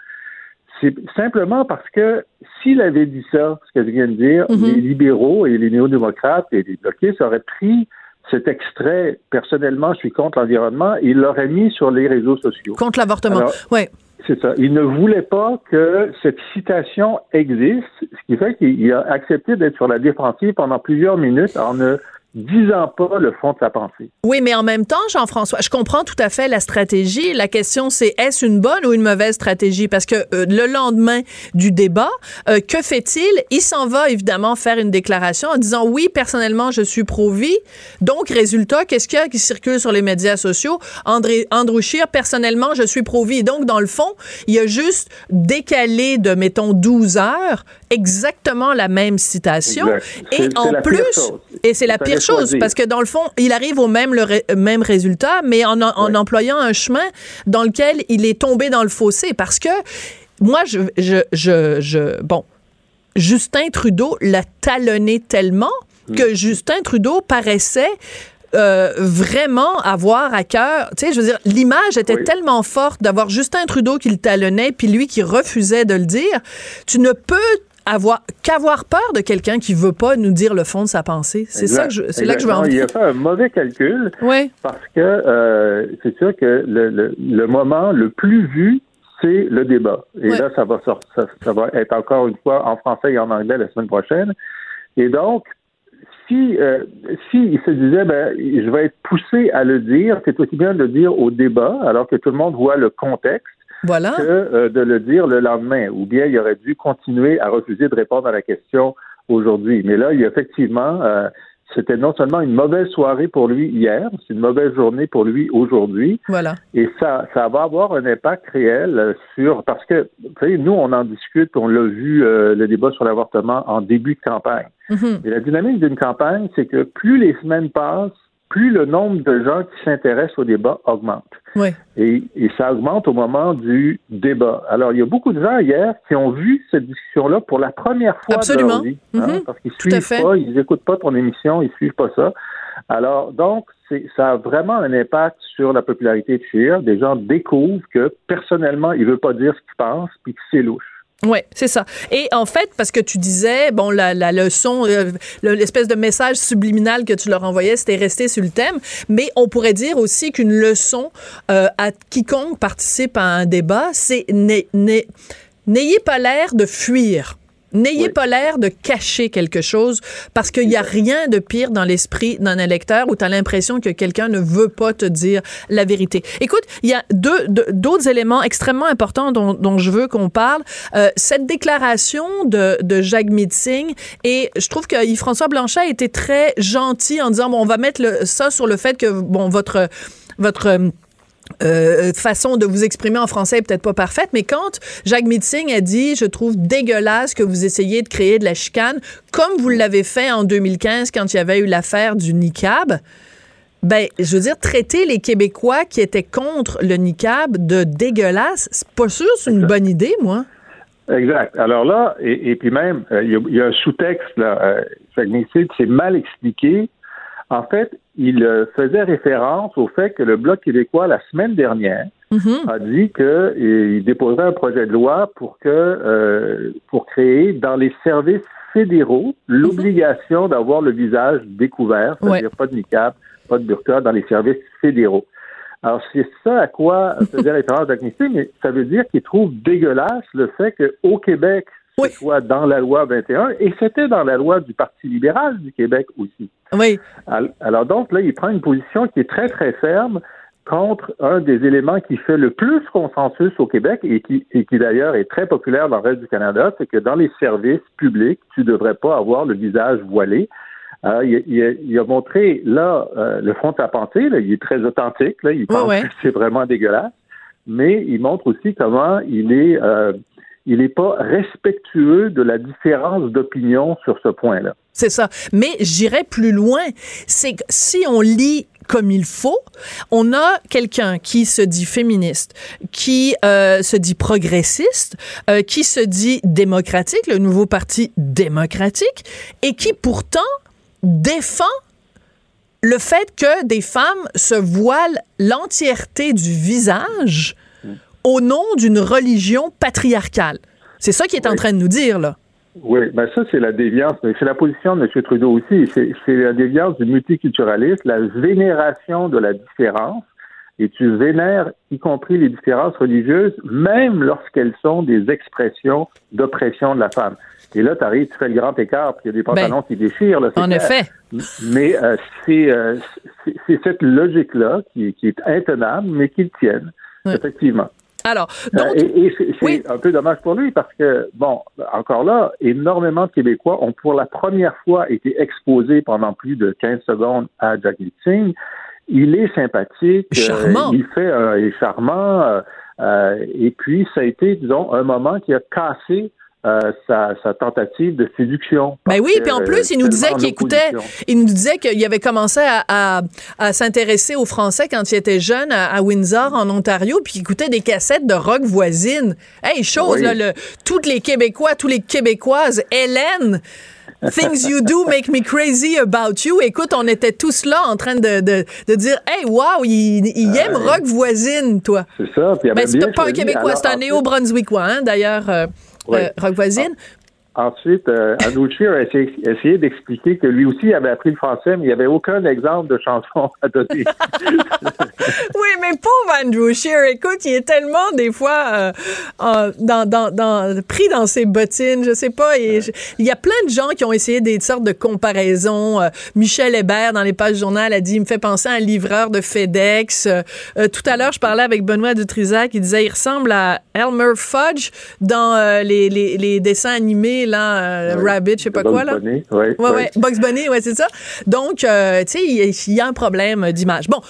C'est simplement parce que s'il avait dit ça, ce que je viens de dire, Mhm. les libéraux et les néo-démocrates et les bloquistes auraient pris cet extrait, personnellement, je suis contre l'environnement, et il l'aurait mis sur les réseaux sociaux. Contre l'avortement. Ouais. C'est ça. Il ne voulait pas que cette citation existe, ce qui fait qu'il a accepté d'être sur la défensive pendant plusieurs minutes en ne disant pas le fond de sa pensée. Oui, mais en même temps, Jean-François, je comprends tout à fait la stratégie. La question, c'est est-ce une bonne ou une mauvaise stratégie? Parce que euh, le lendemain du débat, euh, que fait-il? Il s'en va évidemment faire une déclaration en disant oui, personnellement, je suis pro-vie. Donc, résultat, qu'est-ce qu'il y a qui circule sur les médias sociaux? André, Andrew Scheer, personnellement, je suis pro-vie. Donc, dans le fond, il a juste décalé de, mettons, 12 heures exactement la même citation. Et en plus, et c'est la pire chose, parce que dans le fond, il arrive au même, le ré- même résultat, mais en, en employant un chemin dans lequel il est tombé dans le fossé. Parce que moi, je, je, je, je bon, Justin Trudeau l'a talonné tellement Mm. que Justin Trudeau paraissait euh, vraiment avoir à cœur, tu sais, je veux dire, l'image était Oui. tellement forte d'avoir Justin Trudeau qui le talonnait, puis lui qui refusait de le dire. Tu ne peux avoir qu'avoir peur de quelqu'un qui veut pas nous dire le fond de sa pensée. C'est ça que je, c'est là que je veux en Exactement. Il venir. a fait un mauvais calcul Oui, parce que euh, c'est sûr que le, le, le moment le plus vu, c'est le débat. Et là, ça va, sort- ça, ça va être encore une fois en français et en anglais la semaine prochaine. Et donc, si, euh, si il se disait, ben, je vais être poussé à le dire, c'est aussi bien de le dire au débat, alors que tout le monde voit le contexte, voilà. que euh, de le dire le lendemain. Ou bien il aurait dû continuer à refuser de répondre à la question aujourd'hui. Mais là, il y a effectivement, euh, c'était non seulement une mauvaise soirée pour lui hier, c'est une mauvaise journée pour lui aujourd'hui. Voilà. Et ça, ça va avoir un impact réel euh, sur parce que vous savez, nous, on en discute, on l'a vu euh, le débat sur l'avortement en début de campagne. Mhm. Et la dynamique d'une campagne, c'est que plus les semaines passent, plus le nombre de gens qui s'intéressent au débat augmente. Oui. Et, et ça augmente au moment du débat. Alors, il y a beaucoup de gens hier qui ont vu cette discussion-là pour la première fois Absolument. de leur vie. hein, Mhm. Parce qu'ils suivent pas, ils écoutent pas ton émission, ils suivent pas ça. Alors, donc, ça a vraiment un impact sur la popularité de Scheer. Des gens découvrent que, personnellement, il veut pas dire ce qu'il pense, puis que c'est louche. Oui, c'est ça. Et en fait, parce que tu disais, bon, la, la leçon, euh, le- l'espèce de message subliminal que tu leur envoyais, c'était resté sur le thème, mais on pourrait dire aussi qu'une leçon euh, à quiconque participe à un débat, c'est n'ay- n'ay- n'ayez pas l'air de fuir. N'ayez Oui. pas l'air de cacher quelque chose parce qu'il n'y a rien de pire dans l'esprit d'un électeur où tu as l'impression que quelqu'un ne veut pas te dire la vérité. Écoute, il y a deux deux- d'autres éléments extrêmement importants dont, dont je veux qu'on parle. Euh, cette déclaration de, de Jacques Mitzing et je trouve que Yves-François Blanchet a été très gentil en disant bon on va mettre le, ça sur le fait que bon votre votre euh, façon de vous exprimer en français est peut-être pas parfaite, mais quand Jacques Mitzing a dit je trouve dégueulasse que vous essayez de créer de la chicane, comme vous l'avez fait en 2015 quand il y avait eu l'affaire du niqab, ben, je veux dire, traiter les Québécois qui étaient contre le niqab de dégueulasse, c'est pas sûr, c'est une bonne idée, moi. Exact. Alors là, et, et puis même, euh, il y, a- il y a un sous-texte, là. Euh, c'est mal expliqué. En fait, il euh, faisait référence au fait que le Bloc québécois, la semaine dernière, Mhm. a dit qu'il déposerait un projet de loi pour que euh, pour créer dans les services fédéraux l'obligation d'avoir le visage découvert, c'est-à-dire pas de niqab, pas de burqa dans les services fédéraux. Alors, c'est ça à quoi <laughs> faisait référence Missy, mais ça veut dire qu'il trouve dégueulasse le fait qu'au Québec, ce Oui. soit dans la loi 21, et c'était dans la loi du Parti libéral du Québec aussi. Oui, Al- Alors donc, là, il prend une position qui est très, très ferme contre un des éléments qui fait le plus consensus au Québec et qui, et qui d'ailleurs est très populaire dans le reste du Canada, c'est que dans les services publics, tu ne devrais pas avoir le visage voilé. Euh, il, a- il a, il a montré, là, euh, le sa pensée, là, il est très authentique, là, il pense ouais. que c'est vraiment dégueulasse, mais il montre aussi comment il est... euh, il n'est pas respectueux de la différence d'opinion sur ce point-là. c'est ça. Mais j'irais plus loin. C'est que si on lit comme il faut, on a quelqu'un qui se dit féministe, qui euh, se dit progressiste, euh, qui se dit démocratique, le nouveau parti démocratique, et qui pourtant défend le fait que des femmes se voilent l'entièreté du visage au nom d'une religion patriarcale. C'est ça qu'il est en Oui. train de nous dire, là. Oui, ben ça, c'est la déviance. C'est la position de M. Trudeau aussi. C'est la déviance du multiculturalisme, la vénération de la différence. Et tu vénères, y compris les différences religieuses, même lorsqu'elles sont des expressions d'oppression de la femme. Et là, tu arrives, tu fais le grand écart, puis il y a des pantalons qui déchirent. Là, Ben, En clair. effet. Mais euh, c'est euh, c'est- cette logique-là qui, qui est intenable, mais qu'ils tiennent, Ouais. effectivement. Alors, Euh, donc, et et c'est oui. un peu dommage pour lui parce que, bon, encore là, énormément de Québécois ont pour la première fois été exposés pendant plus de 15 secondes à Jack Singh. Il est sympathique. euh, Charmant. il fait, euh, il est charmant. euh, euh, et puis, ça a été, disons, un moment qui a cassé euh, sa, sa, tentative de séduction. Ben oui, puis en plus, il nous disait qu'il écoutait, il nous disait qu'il avait commencé à, à, à s'intéresser aux Français quand il était jeune à, Windsor, en Ontario, puis il écoutait des cassettes de rock voisine. Hey, chose, là, le, toutes les Québécois, tous les Québécoises, Hélène, Things you do make me crazy about you. Écoute, on était tous là en train de, de, de dire Hey, wow, il, il aime rock voisine, toi. C'est ça. Puis ben, c'est pas un Québécois, c'est un néo-brunswickois, hein, d'ailleurs, euh, euh, rock voisine. Ensuite, euh, Andrew a essayé, d'expliquer que lui aussi avait appris le français, mais il n'y avait aucun exemple de chanson à donner. <laughs> oui, mais pauvre Andrew Shear, écoute, il est tellement des fois euh, dans, dans, dans, pris dans ses bottines, je sais pas. il y a plein de gens qui ont essayé des sortes de comparaisons. Euh, Michel Hébert, dans les pages du journal, a dit, il me fait penser à un livreur de FedEx. Tout à l'heure, je parlais avec Benoît Dutrisac, il disait, il ressemble à Elmer Fudge dans les, les, les dessins animés là, euh, Rabbit, je sais pas quoi, là. Bunny, ouais, ouais, Bugs Bunny, ouais, c'est ça. Donc, euh, tu sais, il y, a un problème d'image. Bon,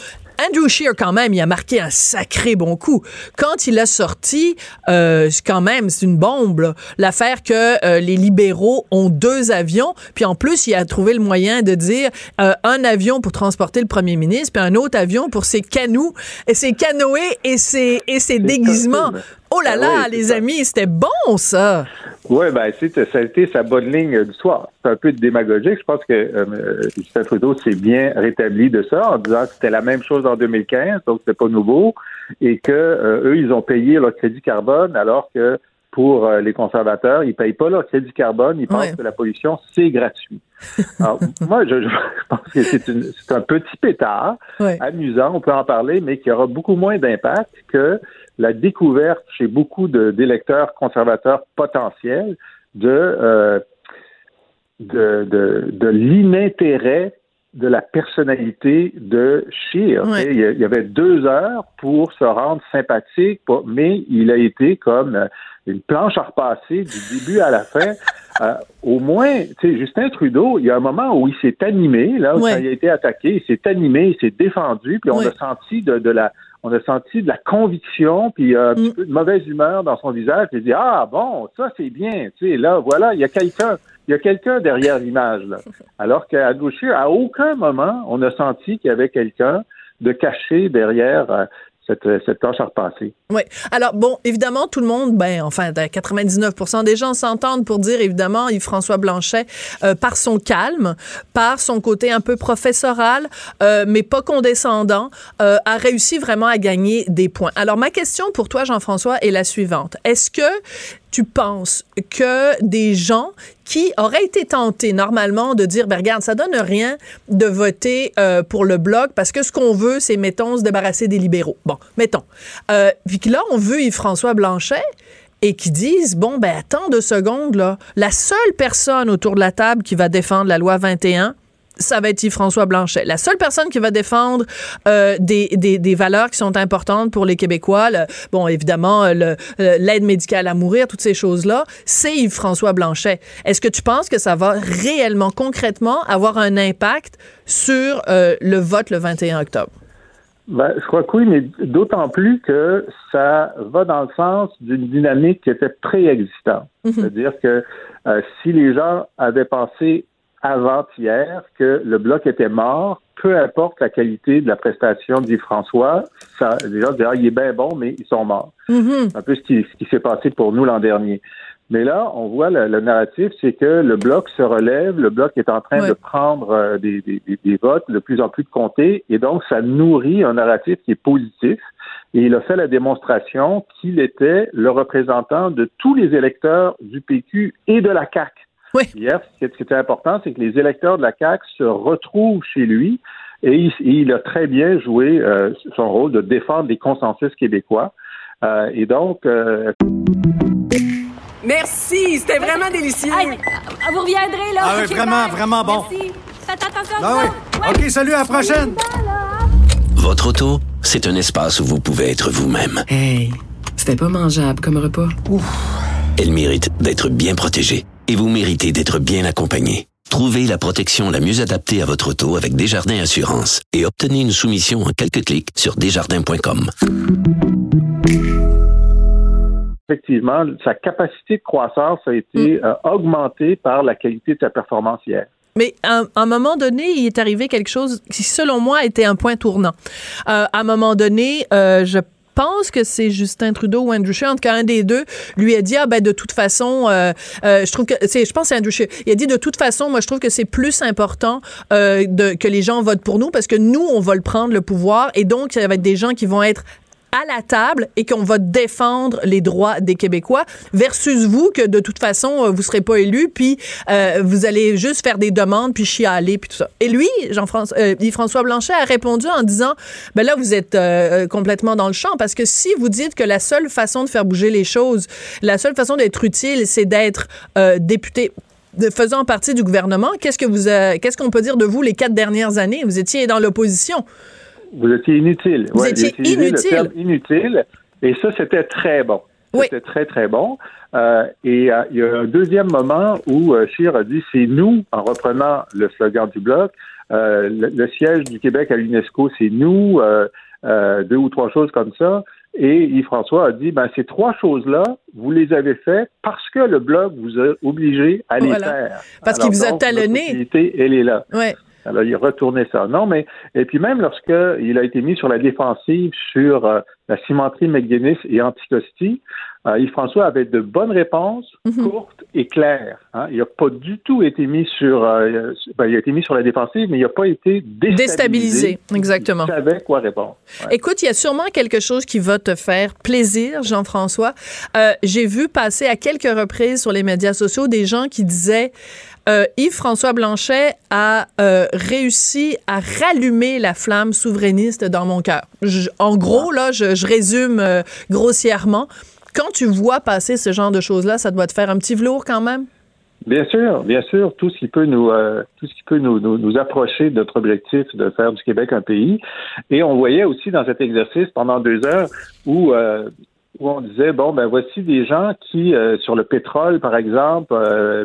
Andrew Shear, quand même, il a marqué un sacré bon coup. Quand il a sorti, euh, quand même, c'est une bombe, l'affaire que euh, les libéraux ont deux avions, puis en plus, il a trouvé le moyen de dire un avion pour transporter le premier ministre, puis un autre avion pour ses canots, et ses canoës et ses, et ses déguisements. Oh là ah là, les amis, c'était bon, ça! Oui, ben, ça a été sa bonne ligne du soir. C'est un peu démagogique. Je pense que euh, Justin Trudeau s'est bien rétabli de ça en disant que c'était la même chose en 2015, donc c'était pas nouveau, et que euh, eux, ils ont payé leur crédit carbone alors que pour euh, les conservateurs, ils payent pas leur crédit carbone, ils pensent que la pollution, c'est gratuit. <laughs> Alors, moi, je, pense que c'est un petit pétard, amusant, on peut en parler, mais qui aura beaucoup moins d'impact que la découverte chez beaucoup d'électeurs conservateurs potentiels de, euh, de, de, de l'inintérêt de la personnalité de Scheer. Il y avait deux heures pour se rendre sympathique, mais il a été comme une planche à repasser du début à la fin. <laughs> Euh, au moins, tu sais, Justin Trudeau, il y a un moment où il s'est animé, là, où il a été attaqué, il s'est animé, il s'est défendu, puis on a senti de, de la on a senti de la conviction, puis euh, un petit mm. peu de mauvaise humeur dans son visage. Il dit ah bon, ça c'est bien, tu sais là voilà, il y a quelqu'un, il y a quelqu'un derrière l'image là. <laughs> Alors qu'à Gaucher, à aucun moment on a senti qu'il y avait quelqu'un de caché derrière euh, cette, cette tâche à repasser. Oui. Alors, bon, évidemment, tout le monde, ben, enfin, 99 des gens s'entendent pour dire, évidemment, Yves-François Blanchet, euh, par son calme, par son côté un peu professoral, euh, mais pas condescendant, euh, a réussi vraiment à gagner des points. Alors, ma question pour toi, Jean-François, est la suivante. Est-ce que tu penses que des gens qui auraient été tentés normalement de dire, ben regarde, ça donne rien de voter euh, pour le bloc parce que ce qu'on veut, c'est, mettons, se débarrasser des libéraux. Bon, mettons. Euh, que là, on veut Yves-François Blanchet et qui disent, bon, ben attends deux secondes, là, la seule personne autour de la table qui va défendre la loi 21, ça va être Yves-François Blanchet. La seule personne qui va défendre euh, des, des, des, valeurs qui sont importantes pour les Québécois, bon, évidemment, euh, l'aide médicale à mourir, toutes ces choses-là, c'est Yves-François Blanchet. Est-ce que tu penses que ça va réellement, concrètement, avoir un impact sur euh, le vote le 21 octobre? Ben, je crois que oui, mais d'autant plus que ça va dans le sens d'une dynamique qui était préexistante. Mm-hmm. C'est-à-dire que si les gens avaient pensé avant-hier que le bloc était mort, peu importe la qualité de la prestation d'Yves François, ça, les gens disaient, ah, il est bien bon, mais ils sont morts. Mm-hmm. Un peu ce qui, ce qui s'est passé pour nous l'an dernier. Mais là, on voit le, narratif, c'est que le bloc se relève, le bloc est en train de prendre euh, des, des, des, votes, de plus en plus de comtés, et donc ça nourrit un narratif qui est positif. Et il a fait la démonstration qu'il était le représentant de tous les électeurs du PQ et de la CAQ. Hier, ce qui était important, c'est que les électeurs de la CAQ se retrouvent chez lui et il, a très bien joué euh, son rôle de défendre les consensus québécois. Euh, et donc... Euh, Merci, c'était vraiment délicieux. vous reviendrez, là. Ah oui, vraiment, vraiment bon. Merci. Faites attention ah oui. OK, salut, à la prochaine. Votre auto, c'est un espace où vous pouvez être vous-même. Hey, c'était pas mangeable comme repas. Ouf. Elle mérite d'être bien protégée et vous méritez d'être bien accompagné. Trouvez la protection la mieux adaptée à votre auto avec Desjardins Assurance et obtenez une soumission en quelques clics sur desjardins.com. effectivement, sa capacité de croissance a été Mm. euh, augmentée par la qualité de sa performance hier. Mais à, à un moment donné, il est arrivé quelque chose qui, selon moi, était un point tournant. Euh, à un moment donné, euh, je pense que c'est Justin Trudeau ou Andrew Scheer, en tout cas un des deux, lui a dit ah ben de toute façon, euh, euh, je trouve que c'est, je pense c'est Andrew Scheer. Il a dit de toute façon, moi je trouve que c'est plus important euh, de, que les gens votent pour nous parce que nous on va le prendre le pouvoir et donc ça va être des gens qui vont être à la table et qu'on va défendre les droits des Québécois versus vous que de toute façon euh, vous serez pas élu puis euh, vous allez juste faire des demandes puis chialer puis tout ça. Et lui, Jean-François euh, Yves-François Blanchet a répondu en disant ben là vous êtes complètement dans le champ parce que si vous dites que la seule façon de faire bouger les choses, la seule façon d'être utile, c'est d'être député de faisant partie du gouvernement, qu'est-ce que vous qu'est-ce qu'on peut dire de vous les quatre dernières années? Vous étiez dans l'opposition. Vous étiez inutile. Vous Ouais, étiez inutile. Le terme inutile. Et ça, c'était très bon. C'était très, très bon. Euh, et euh, il y a un deuxième moment où euh, Scheer a dit c'est nous, en reprenant le slogan du Bloc, euh, le, le siège du Québec à l'UNESCO, c'est nous, euh, euh, deux ou trois choses comme ça. Et Yves-François a dit ben, ces trois choses-là, vous les avez faites parce que le Bloc vous a obligé à les Voilà. faire. Parce qu'il vous a talonné. l'opportunité, Elle est là. Ouais. Alors, il retournait ça. Non, mais, et puis même lorsque il a été mis sur la défensive sur euh, la cimenterie McGuinness et Anticosti, euh, Yves-François avait de bonnes réponses, Mhm. courtes et claires. hein. Il n'a pas du tout été mis sur, euh, ben, il a été mis sur la défensive, mais il n'a pas été déstabilisé. Déstabilisé, exactement. Il savait quoi répondre. Ouais. Écoute, il y a sûrement quelque chose qui va te faire plaisir, Jean-François. Euh, J'ai vu passer à quelques reprises sur les médias sociaux des gens qui disaient Yves-François Blanchet a réussi à rallumer la flamme souverainiste dans mon cœur. En gros, là, je, je résume grossièrement. Quand tu vois passer ce genre de choses-là, ça doit te faire un petit velours quand même? Bien sûr, bien sûr, tout ce qui peut nous, euh, tout ce qui peut nous, approcher de notre objectif de faire du Québec un pays. Et on voyait aussi dans cet exercice pendant deux heures où euh, où on disait bon ben voici des gens qui euh, sur le pétrole par exemple,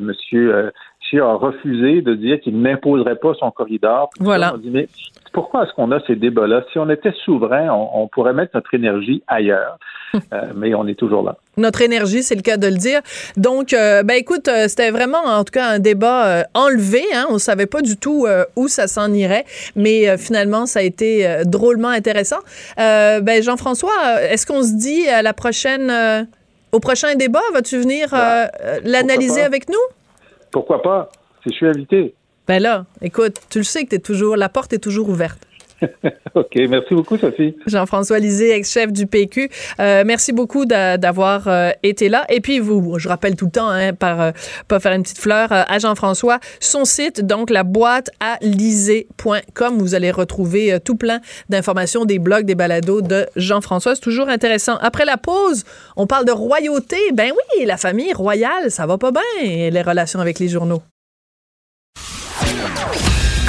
Monsieur a refusé de dire qu'il n'imposerait pas son corridor. Voilà. On dit mais pourquoi est-ce qu'on a ces débats-là? Si on était souverain, on, on pourrait mettre notre énergie ailleurs, <laughs> Euh, mais on est toujours là. notre énergie, c'est le cas de le dire. Donc, euh, ben écoute, euh, c'était vraiment en tout cas un débat euh, enlevé. Hein? On savait pas du tout où ça s'en irait, mais finalement, ça a été drôlement intéressant. Ben Jean-François, est-ce qu'on se dit à la prochaine, au prochain débat, vas-tu venir euh, l'analyser avec nous? Pourquoi pas? Si je suis invité. Ben là, écoute, tu le sais que t'es toujours, la porte est toujours ouverte. <laughs> OK, merci beaucoup, Sophie. Jean-François Lisée, ex-chef du PQ. Euh, merci beaucoup d'a- d'avoir euh, été là. Et puis, vous, je rappelle tout le temps, hein, par euh, pas faire une petite fleur euh, à Jean-François, son site, donc la boîte à lisée.com. Vous allez retrouver euh, tout plein d'informations, des blogs, des balados de Jean-François. C'est toujours intéressant. Après la pause, on parle de royauté. Ben oui, la famille royale, ça va pas bien, les relations avec les journaux.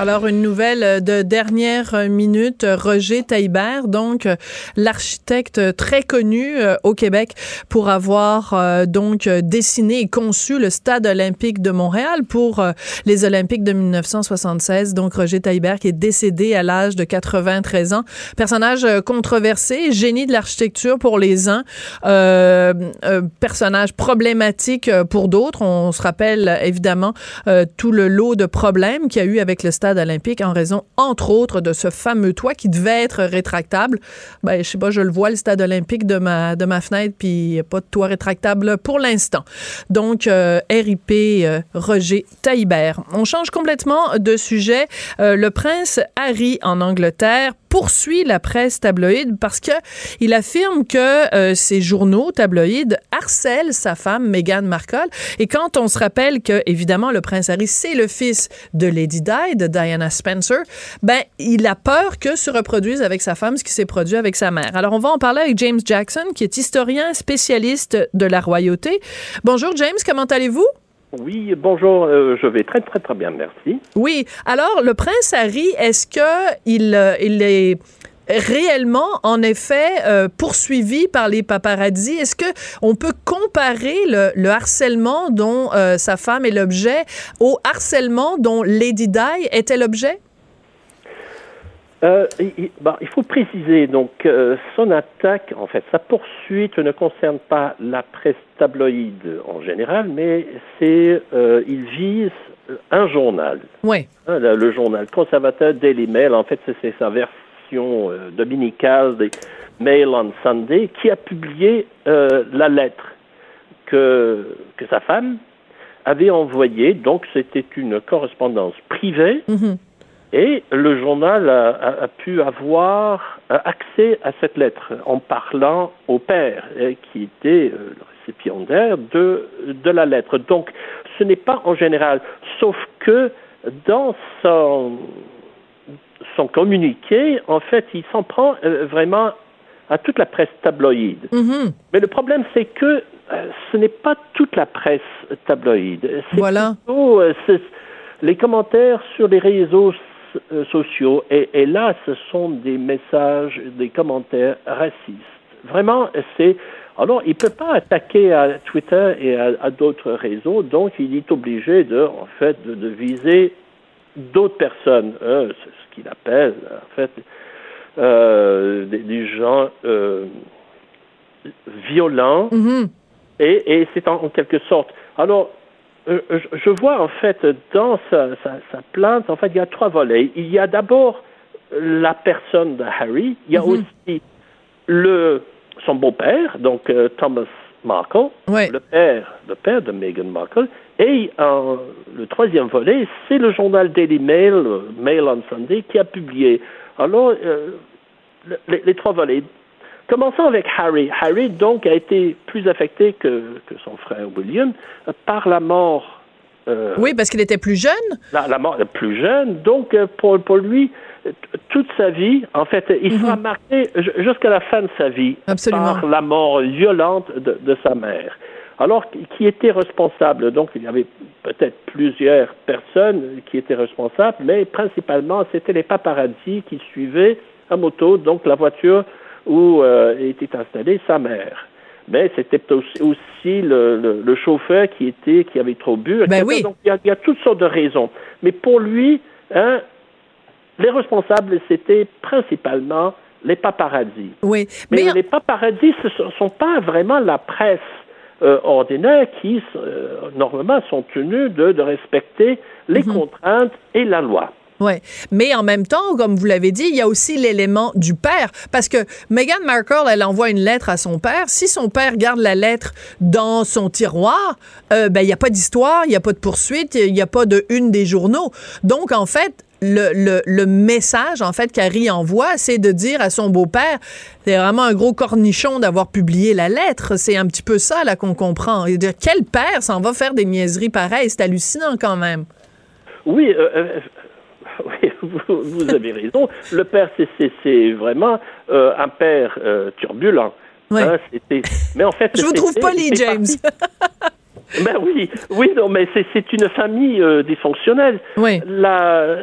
Alors, une nouvelle de dernière minute, Roger Taillibert, donc euh, l'architecte très connu euh, au Québec pour avoir euh, donc euh, dessiné et conçu le stade olympique de Montréal pour euh, les Olympiques de 1976. Donc, Roger Taillibert qui est décédé à l'âge de 93 ans. Personnage euh, controversé, génie de l'architecture pour les uns, euh, euh, personnage problématique euh, pour d'autres. On se rappelle euh, évidemment euh, tout le lot de problèmes qu'il y a eu avec le stade olympique en raison, entre autres, de ce fameux toit qui devait être rétractable. Ben, je sais pas, je le vois, le stade olympique de ma, de ma fenêtre, puis il n'y a pas de toit rétractable pour l'instant. Donc, euh, RIP euh, Roger Taillibert. On change complètement de sujet. Euh, le prince Harry en Angleterre poursuit la presse tabloïde parce que il affirme que euh, ces journaux tabloïdes harcèlent sa femme Meghan Markle et quand on se rappelle que évidemment le prince Harry c'est le fils de Lady Di de Diana Spencer ben il a peur que se reproduise avec sa femme ce qui s'est produit avec sa mère. Alors on va en parler avec James Jackson qui est historien spécialiste de la royauté. Bonjour James, comment allez-vous? Oui, bonjour, euh, je vais très très très bien, merci. Oui. Alors, le prince Harry, est-ce que il, euh, il est réellement, en effet, euh, poursuivi par les paparazzi? Est-ce que on peut comparer le, le harcèlement dont sa femme est l'objet au harcèlement dont Lady Di était l'objet? Euh, il, bah, il faut préciser, donc, euh, son attaque, en fait, sa poursuite ne concerne pas la presse tabloïde en général, mais c'est, euh, il vise un journal. Oui. Hein, le, le journal conservateur Daily Mail, en fait, c'est- sa version dominicale des Mail on Sunday, qui a publié la lettre que, que sa femme avait envoyée. Donc, c'était une correspondance privée. Mhm. Et le journal a, a- a pu avoir accès à cette lettre en parlant au père, euh, qui était euh, le récipiendaire de, de la lettre. Donc, ce n'est pas en général, sauf que dans son, son communiqué, en fait, il s'en prend euh, vraiment à toute la presse tabloïde. Mhm. Mais le problème, c'est que ce n'est pas toute la presse tabloïde. Voilà. plutôt les commentaires sur les réseaux sociaux. Et, et là, ce sont des messages, des commentaires racistes. Vraiment, c'est. Alors, il ne peut pas attaquer à Twitter et à, à d'autres réseaux, donc il est obligé de, en fait, de, de viser d'autres personnes. c'est ce qu'il appelle, en fait, euh, des, des gens euh, violents. Mhm. Et, et c'est en, en quelque sorte. Alors, euh, je, je vois en fait dans sa, sa, sa plainte, en fait, il y a trois volets. Il y a d'abord la personne de Harry. Il y a Mhm. aussi le son beau-père, donc euh, Thomas Markle, le père, le père de Meghan Markle. Et euh, le troisième volet, c'est le journal Daily Mail, euh, Mail on Sunday, qui a publié. Alors, euh, le- les, les trois volets. Commençons avec Harry. Harry, donc, a été plus affecté que, que son frère William par la mort. euh, Oui, parce qu'il était plus jeune. la, la mort plus jeune. Donc, euh, pour, pour lui, euh, toute sa vie, en fait, il sera marqué ju- jusqu'à la fin de sa vie Mhm. Absolument. par la mort violente de, de sa mère. Alors, qui- qui était responsable? Donc, il y avait peut-être plusieurs personnes qui étaient responsables, mais principalement, c'était les paparazzis qui suivaient à moto, donc la voiture où euh, était installée sa mère. Mais c'était aussi, aussi le, le- le chauffeur qui était qui avait trop bu. Ben etc. oui. Donc il y, a, il y a toutes sortes de raisons. Mais pour lui, hein, les responsables c'était principalement les paparazzis. Oui. Mais, Mais, les paparazzis, ce ne sont pas vraiment la presse euh, ordinaire qui, euh, normalement, sont tenus de, de respecter les Mhm. contraintes et la loi. Ouais. Mais en même temps, comme vous l'avez dit, il y a aussi l'élément du père. Parce que Meghan Markle, elle envoie une lettre à son père. Si son père garde la lettre dans son tiroir, euh, ben, il n'y a pas d'histoire, il n'y a pas de poursuite, il n'y a pas de une des journaux. Donc, en fait, le, le, le message, en fait, qu'Harry envoie, c'est de dire à son beau-père, c'est vraiment un gros cornichon d'avoir publié la lettre. C'est un petit peu ça, là, qu'on comprend. Et dire, quel père s'en va faire des niaiseries pareilles? C'est hallucinant, quand même. Oui, euh, euh, <laughs> oui vous, vous avez raison. Le père, c'est- vraiment euh, un père euh, turbulent. Ouais. Hein, mais en fait, Je vous trouve c'est James. Ben oui, oui, non, mais c'est- une famille euh, dysfonctionnelle. Oui. La-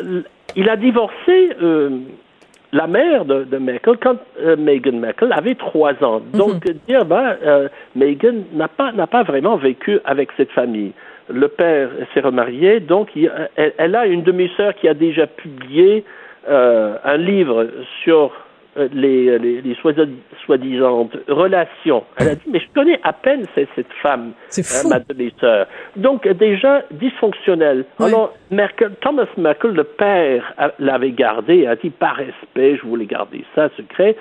il a divorcé euh, la mère de, de Merkel quand euh, Meghan Merkel avait trois ans. Donc dire ben euh, Meghan n'a pas n'a pas vraiment vécu avec cette famille. Le père s'est remarié, donc il- elle, elle a une demi-sœur qui a déjà publié euh, un livre sur euh, les, les, les soi- soi-disant relations. Elle a dit, mais je connais à peine cette, cette femme, hein, fou. ma demi-sœur. Donc, déjà dysfonctionnelle. Alors, Merkel, Thomas Merkel, le père, l'avait gardé, a dit, par respect, je voulais garder ça secret.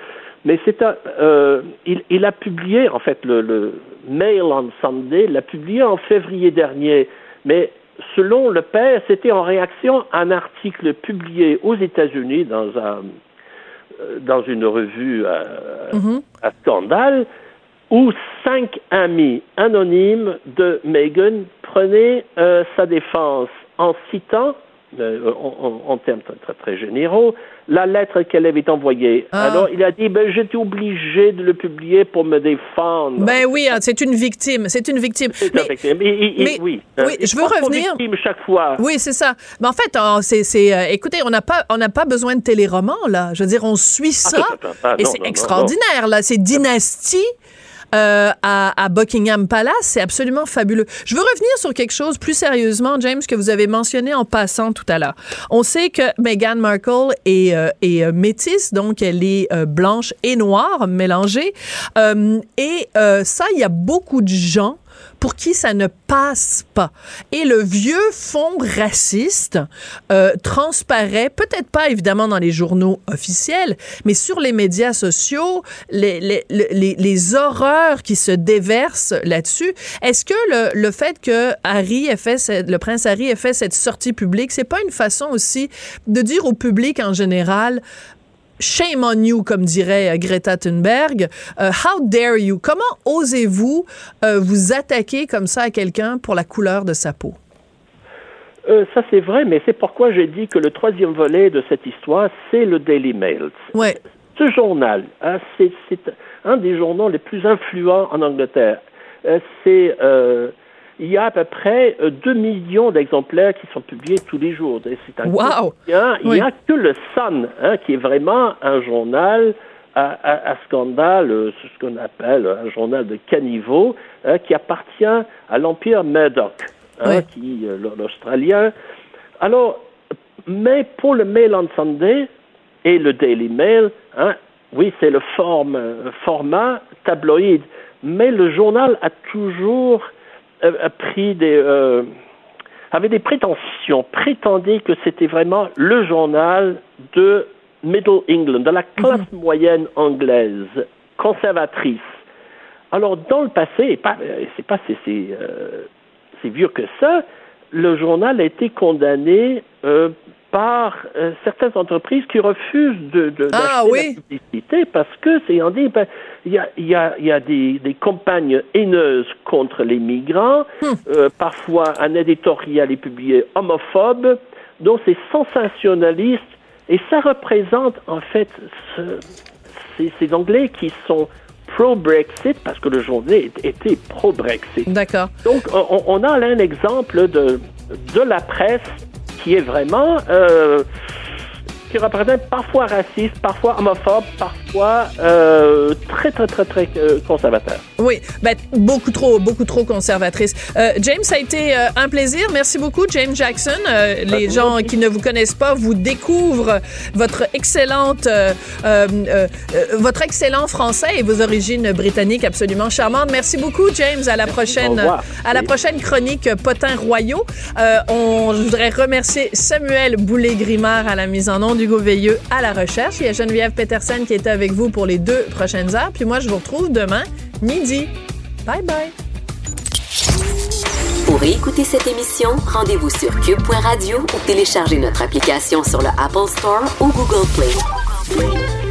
Mais c'est un, euh, il, il a publié, en fait, le, le Mail on Sunday, l'a publié en février dernier. Mais selon le père, c'était en réaction à un article publié aux États-Unis dans un, euh, dans une revue euh, Mhm. à scandale où cinq amis anonymes de Meghan prenaient euh, sa défense en citant, euh, en, en- en termes très, très, généraux, la lettre qu'elle avait envoyée. Ah. Alors, il a dit, ben, j'étais obligé de le publier pour me défendre. Ben oui, hein, c'est une victime. C'est une victime. C'est Mais- affecté. Mais- et- et- mais- oui, oui, je veux revenir- victimes chaque fois. Oui, c'est ça. Mais en fait, oh, c'est, c'est, euh, écoutez, on n'a pas, on n'a pas besoin de téléroman là. Je veux dire, on suit ça Ah, ah, et non, c'est non, non, extraordinaire là. C'est dynastie. Euh, à, à Buckingham Palace. C'est absolument fabuleux. Je veux revenir sur quelque chose plus sérieusement, James, que vous avez mentionné en passant tout à l'heure. On sait que Meghan Markle est, euh, est euh, métisse, donc elle est euh, blanche et noire mélangée. Euh, et euh, ça, il y a beaucoup de gens pour qui ça ne passe pas. Et le vieux fond raciste euh, transparaît, peut-être pas évidemment dans les journaux officiels, mais sur les médias sociaux, les, horreurs qui se déversent là-dessus. Est-ce que le, fait que Harry ait fait, le prince Harry ait fait cette sortie publique, c'est pas une façon aussi de dire au public en général, Shame on you, comme dirait euh, Greta Thunberg. Euh, how dare you? Comment osez-vous euh, vous attaquer comme ça à quelqu'un pour la couleur de sa peau? Euh, ça c'est vrai, mais c'est pourquoi j'ai dit que le troisième volet de cette histoire, c'est le Daily Mail. Ouais. Ce journal, hein, c'est un des journaux les plus influents en Angleterre. C'est il y a à peu près euh, 2 millions d'exemplaires qui sont publiés tous les jours. Et C'est un Wow! quotidien. Il Oui. n'y a que le Sun, hein, qui est vraiment un journal à, à- à scandale, euh, ce qu'on appelle un journal de caniveau, hein, qui appartient à l'empire Murdoch, hein, Oui. qui euh, l'Australien. Alors, mais pour le Mail on Sunday et le Daily Mail, hein, oui, c'est le forme, euh, format tabloïd, mais le journal a toujours a pris des euh, avait des prétentions, prétendait que c'était vraiment le journal de Middle England, de la classe moyenne anglaise, conservatrice. Alors, dans le passé, et pas, c'est pas c'est, euh, c'est vieux que ça, le journal a été condamné euh, par euh, certaines entreprises qui refusent de, de Ah, oui. la publicité parce que c'est on dit ben, il y a, il y a, il y a des, des campagnes haineuses contre les migrants, euh, parfois un éditorial est publié homophobe, donc c'est sensationnaliste et ça représente en fait ce- ces, ces Anglais qui sont pro-Brexit parce que le journal était pro-Brexit. D'accord. Donc, on, on a là un exemple de, de la presse qui est vraiment, euh, qui représente parfois raciste, parfois homophobe, parfois euh, très, très, très, très euh, conservateur. Oui, ben, beaucoup trop, beaucoup trop conservatrice. Euh, James, ça a été euh, un plaisir. Merci beaucoup, James Jackson. Les gens qui ne vous connaissent pas vous découvrent votre excellente, votre excellent français et vos origines britanniques absolument charmantes. Merci beaucoup, James. À la prochaine, à la prochaine chronique Potins Royaux. On je voudrais remercier Samuel Boulay-Grimard à la mise en onde, Hugo Veilleux à la recherche. Il y a Geneviève Peterson qui était avec vous pour les deux prochaines heures. Puis moi, je vous retrouve demain midi. Bye bye. Pour écouter cette émission, rendez-vous sur cube.radio ou téléchargez notre application sur le Apple Store ou Google Play.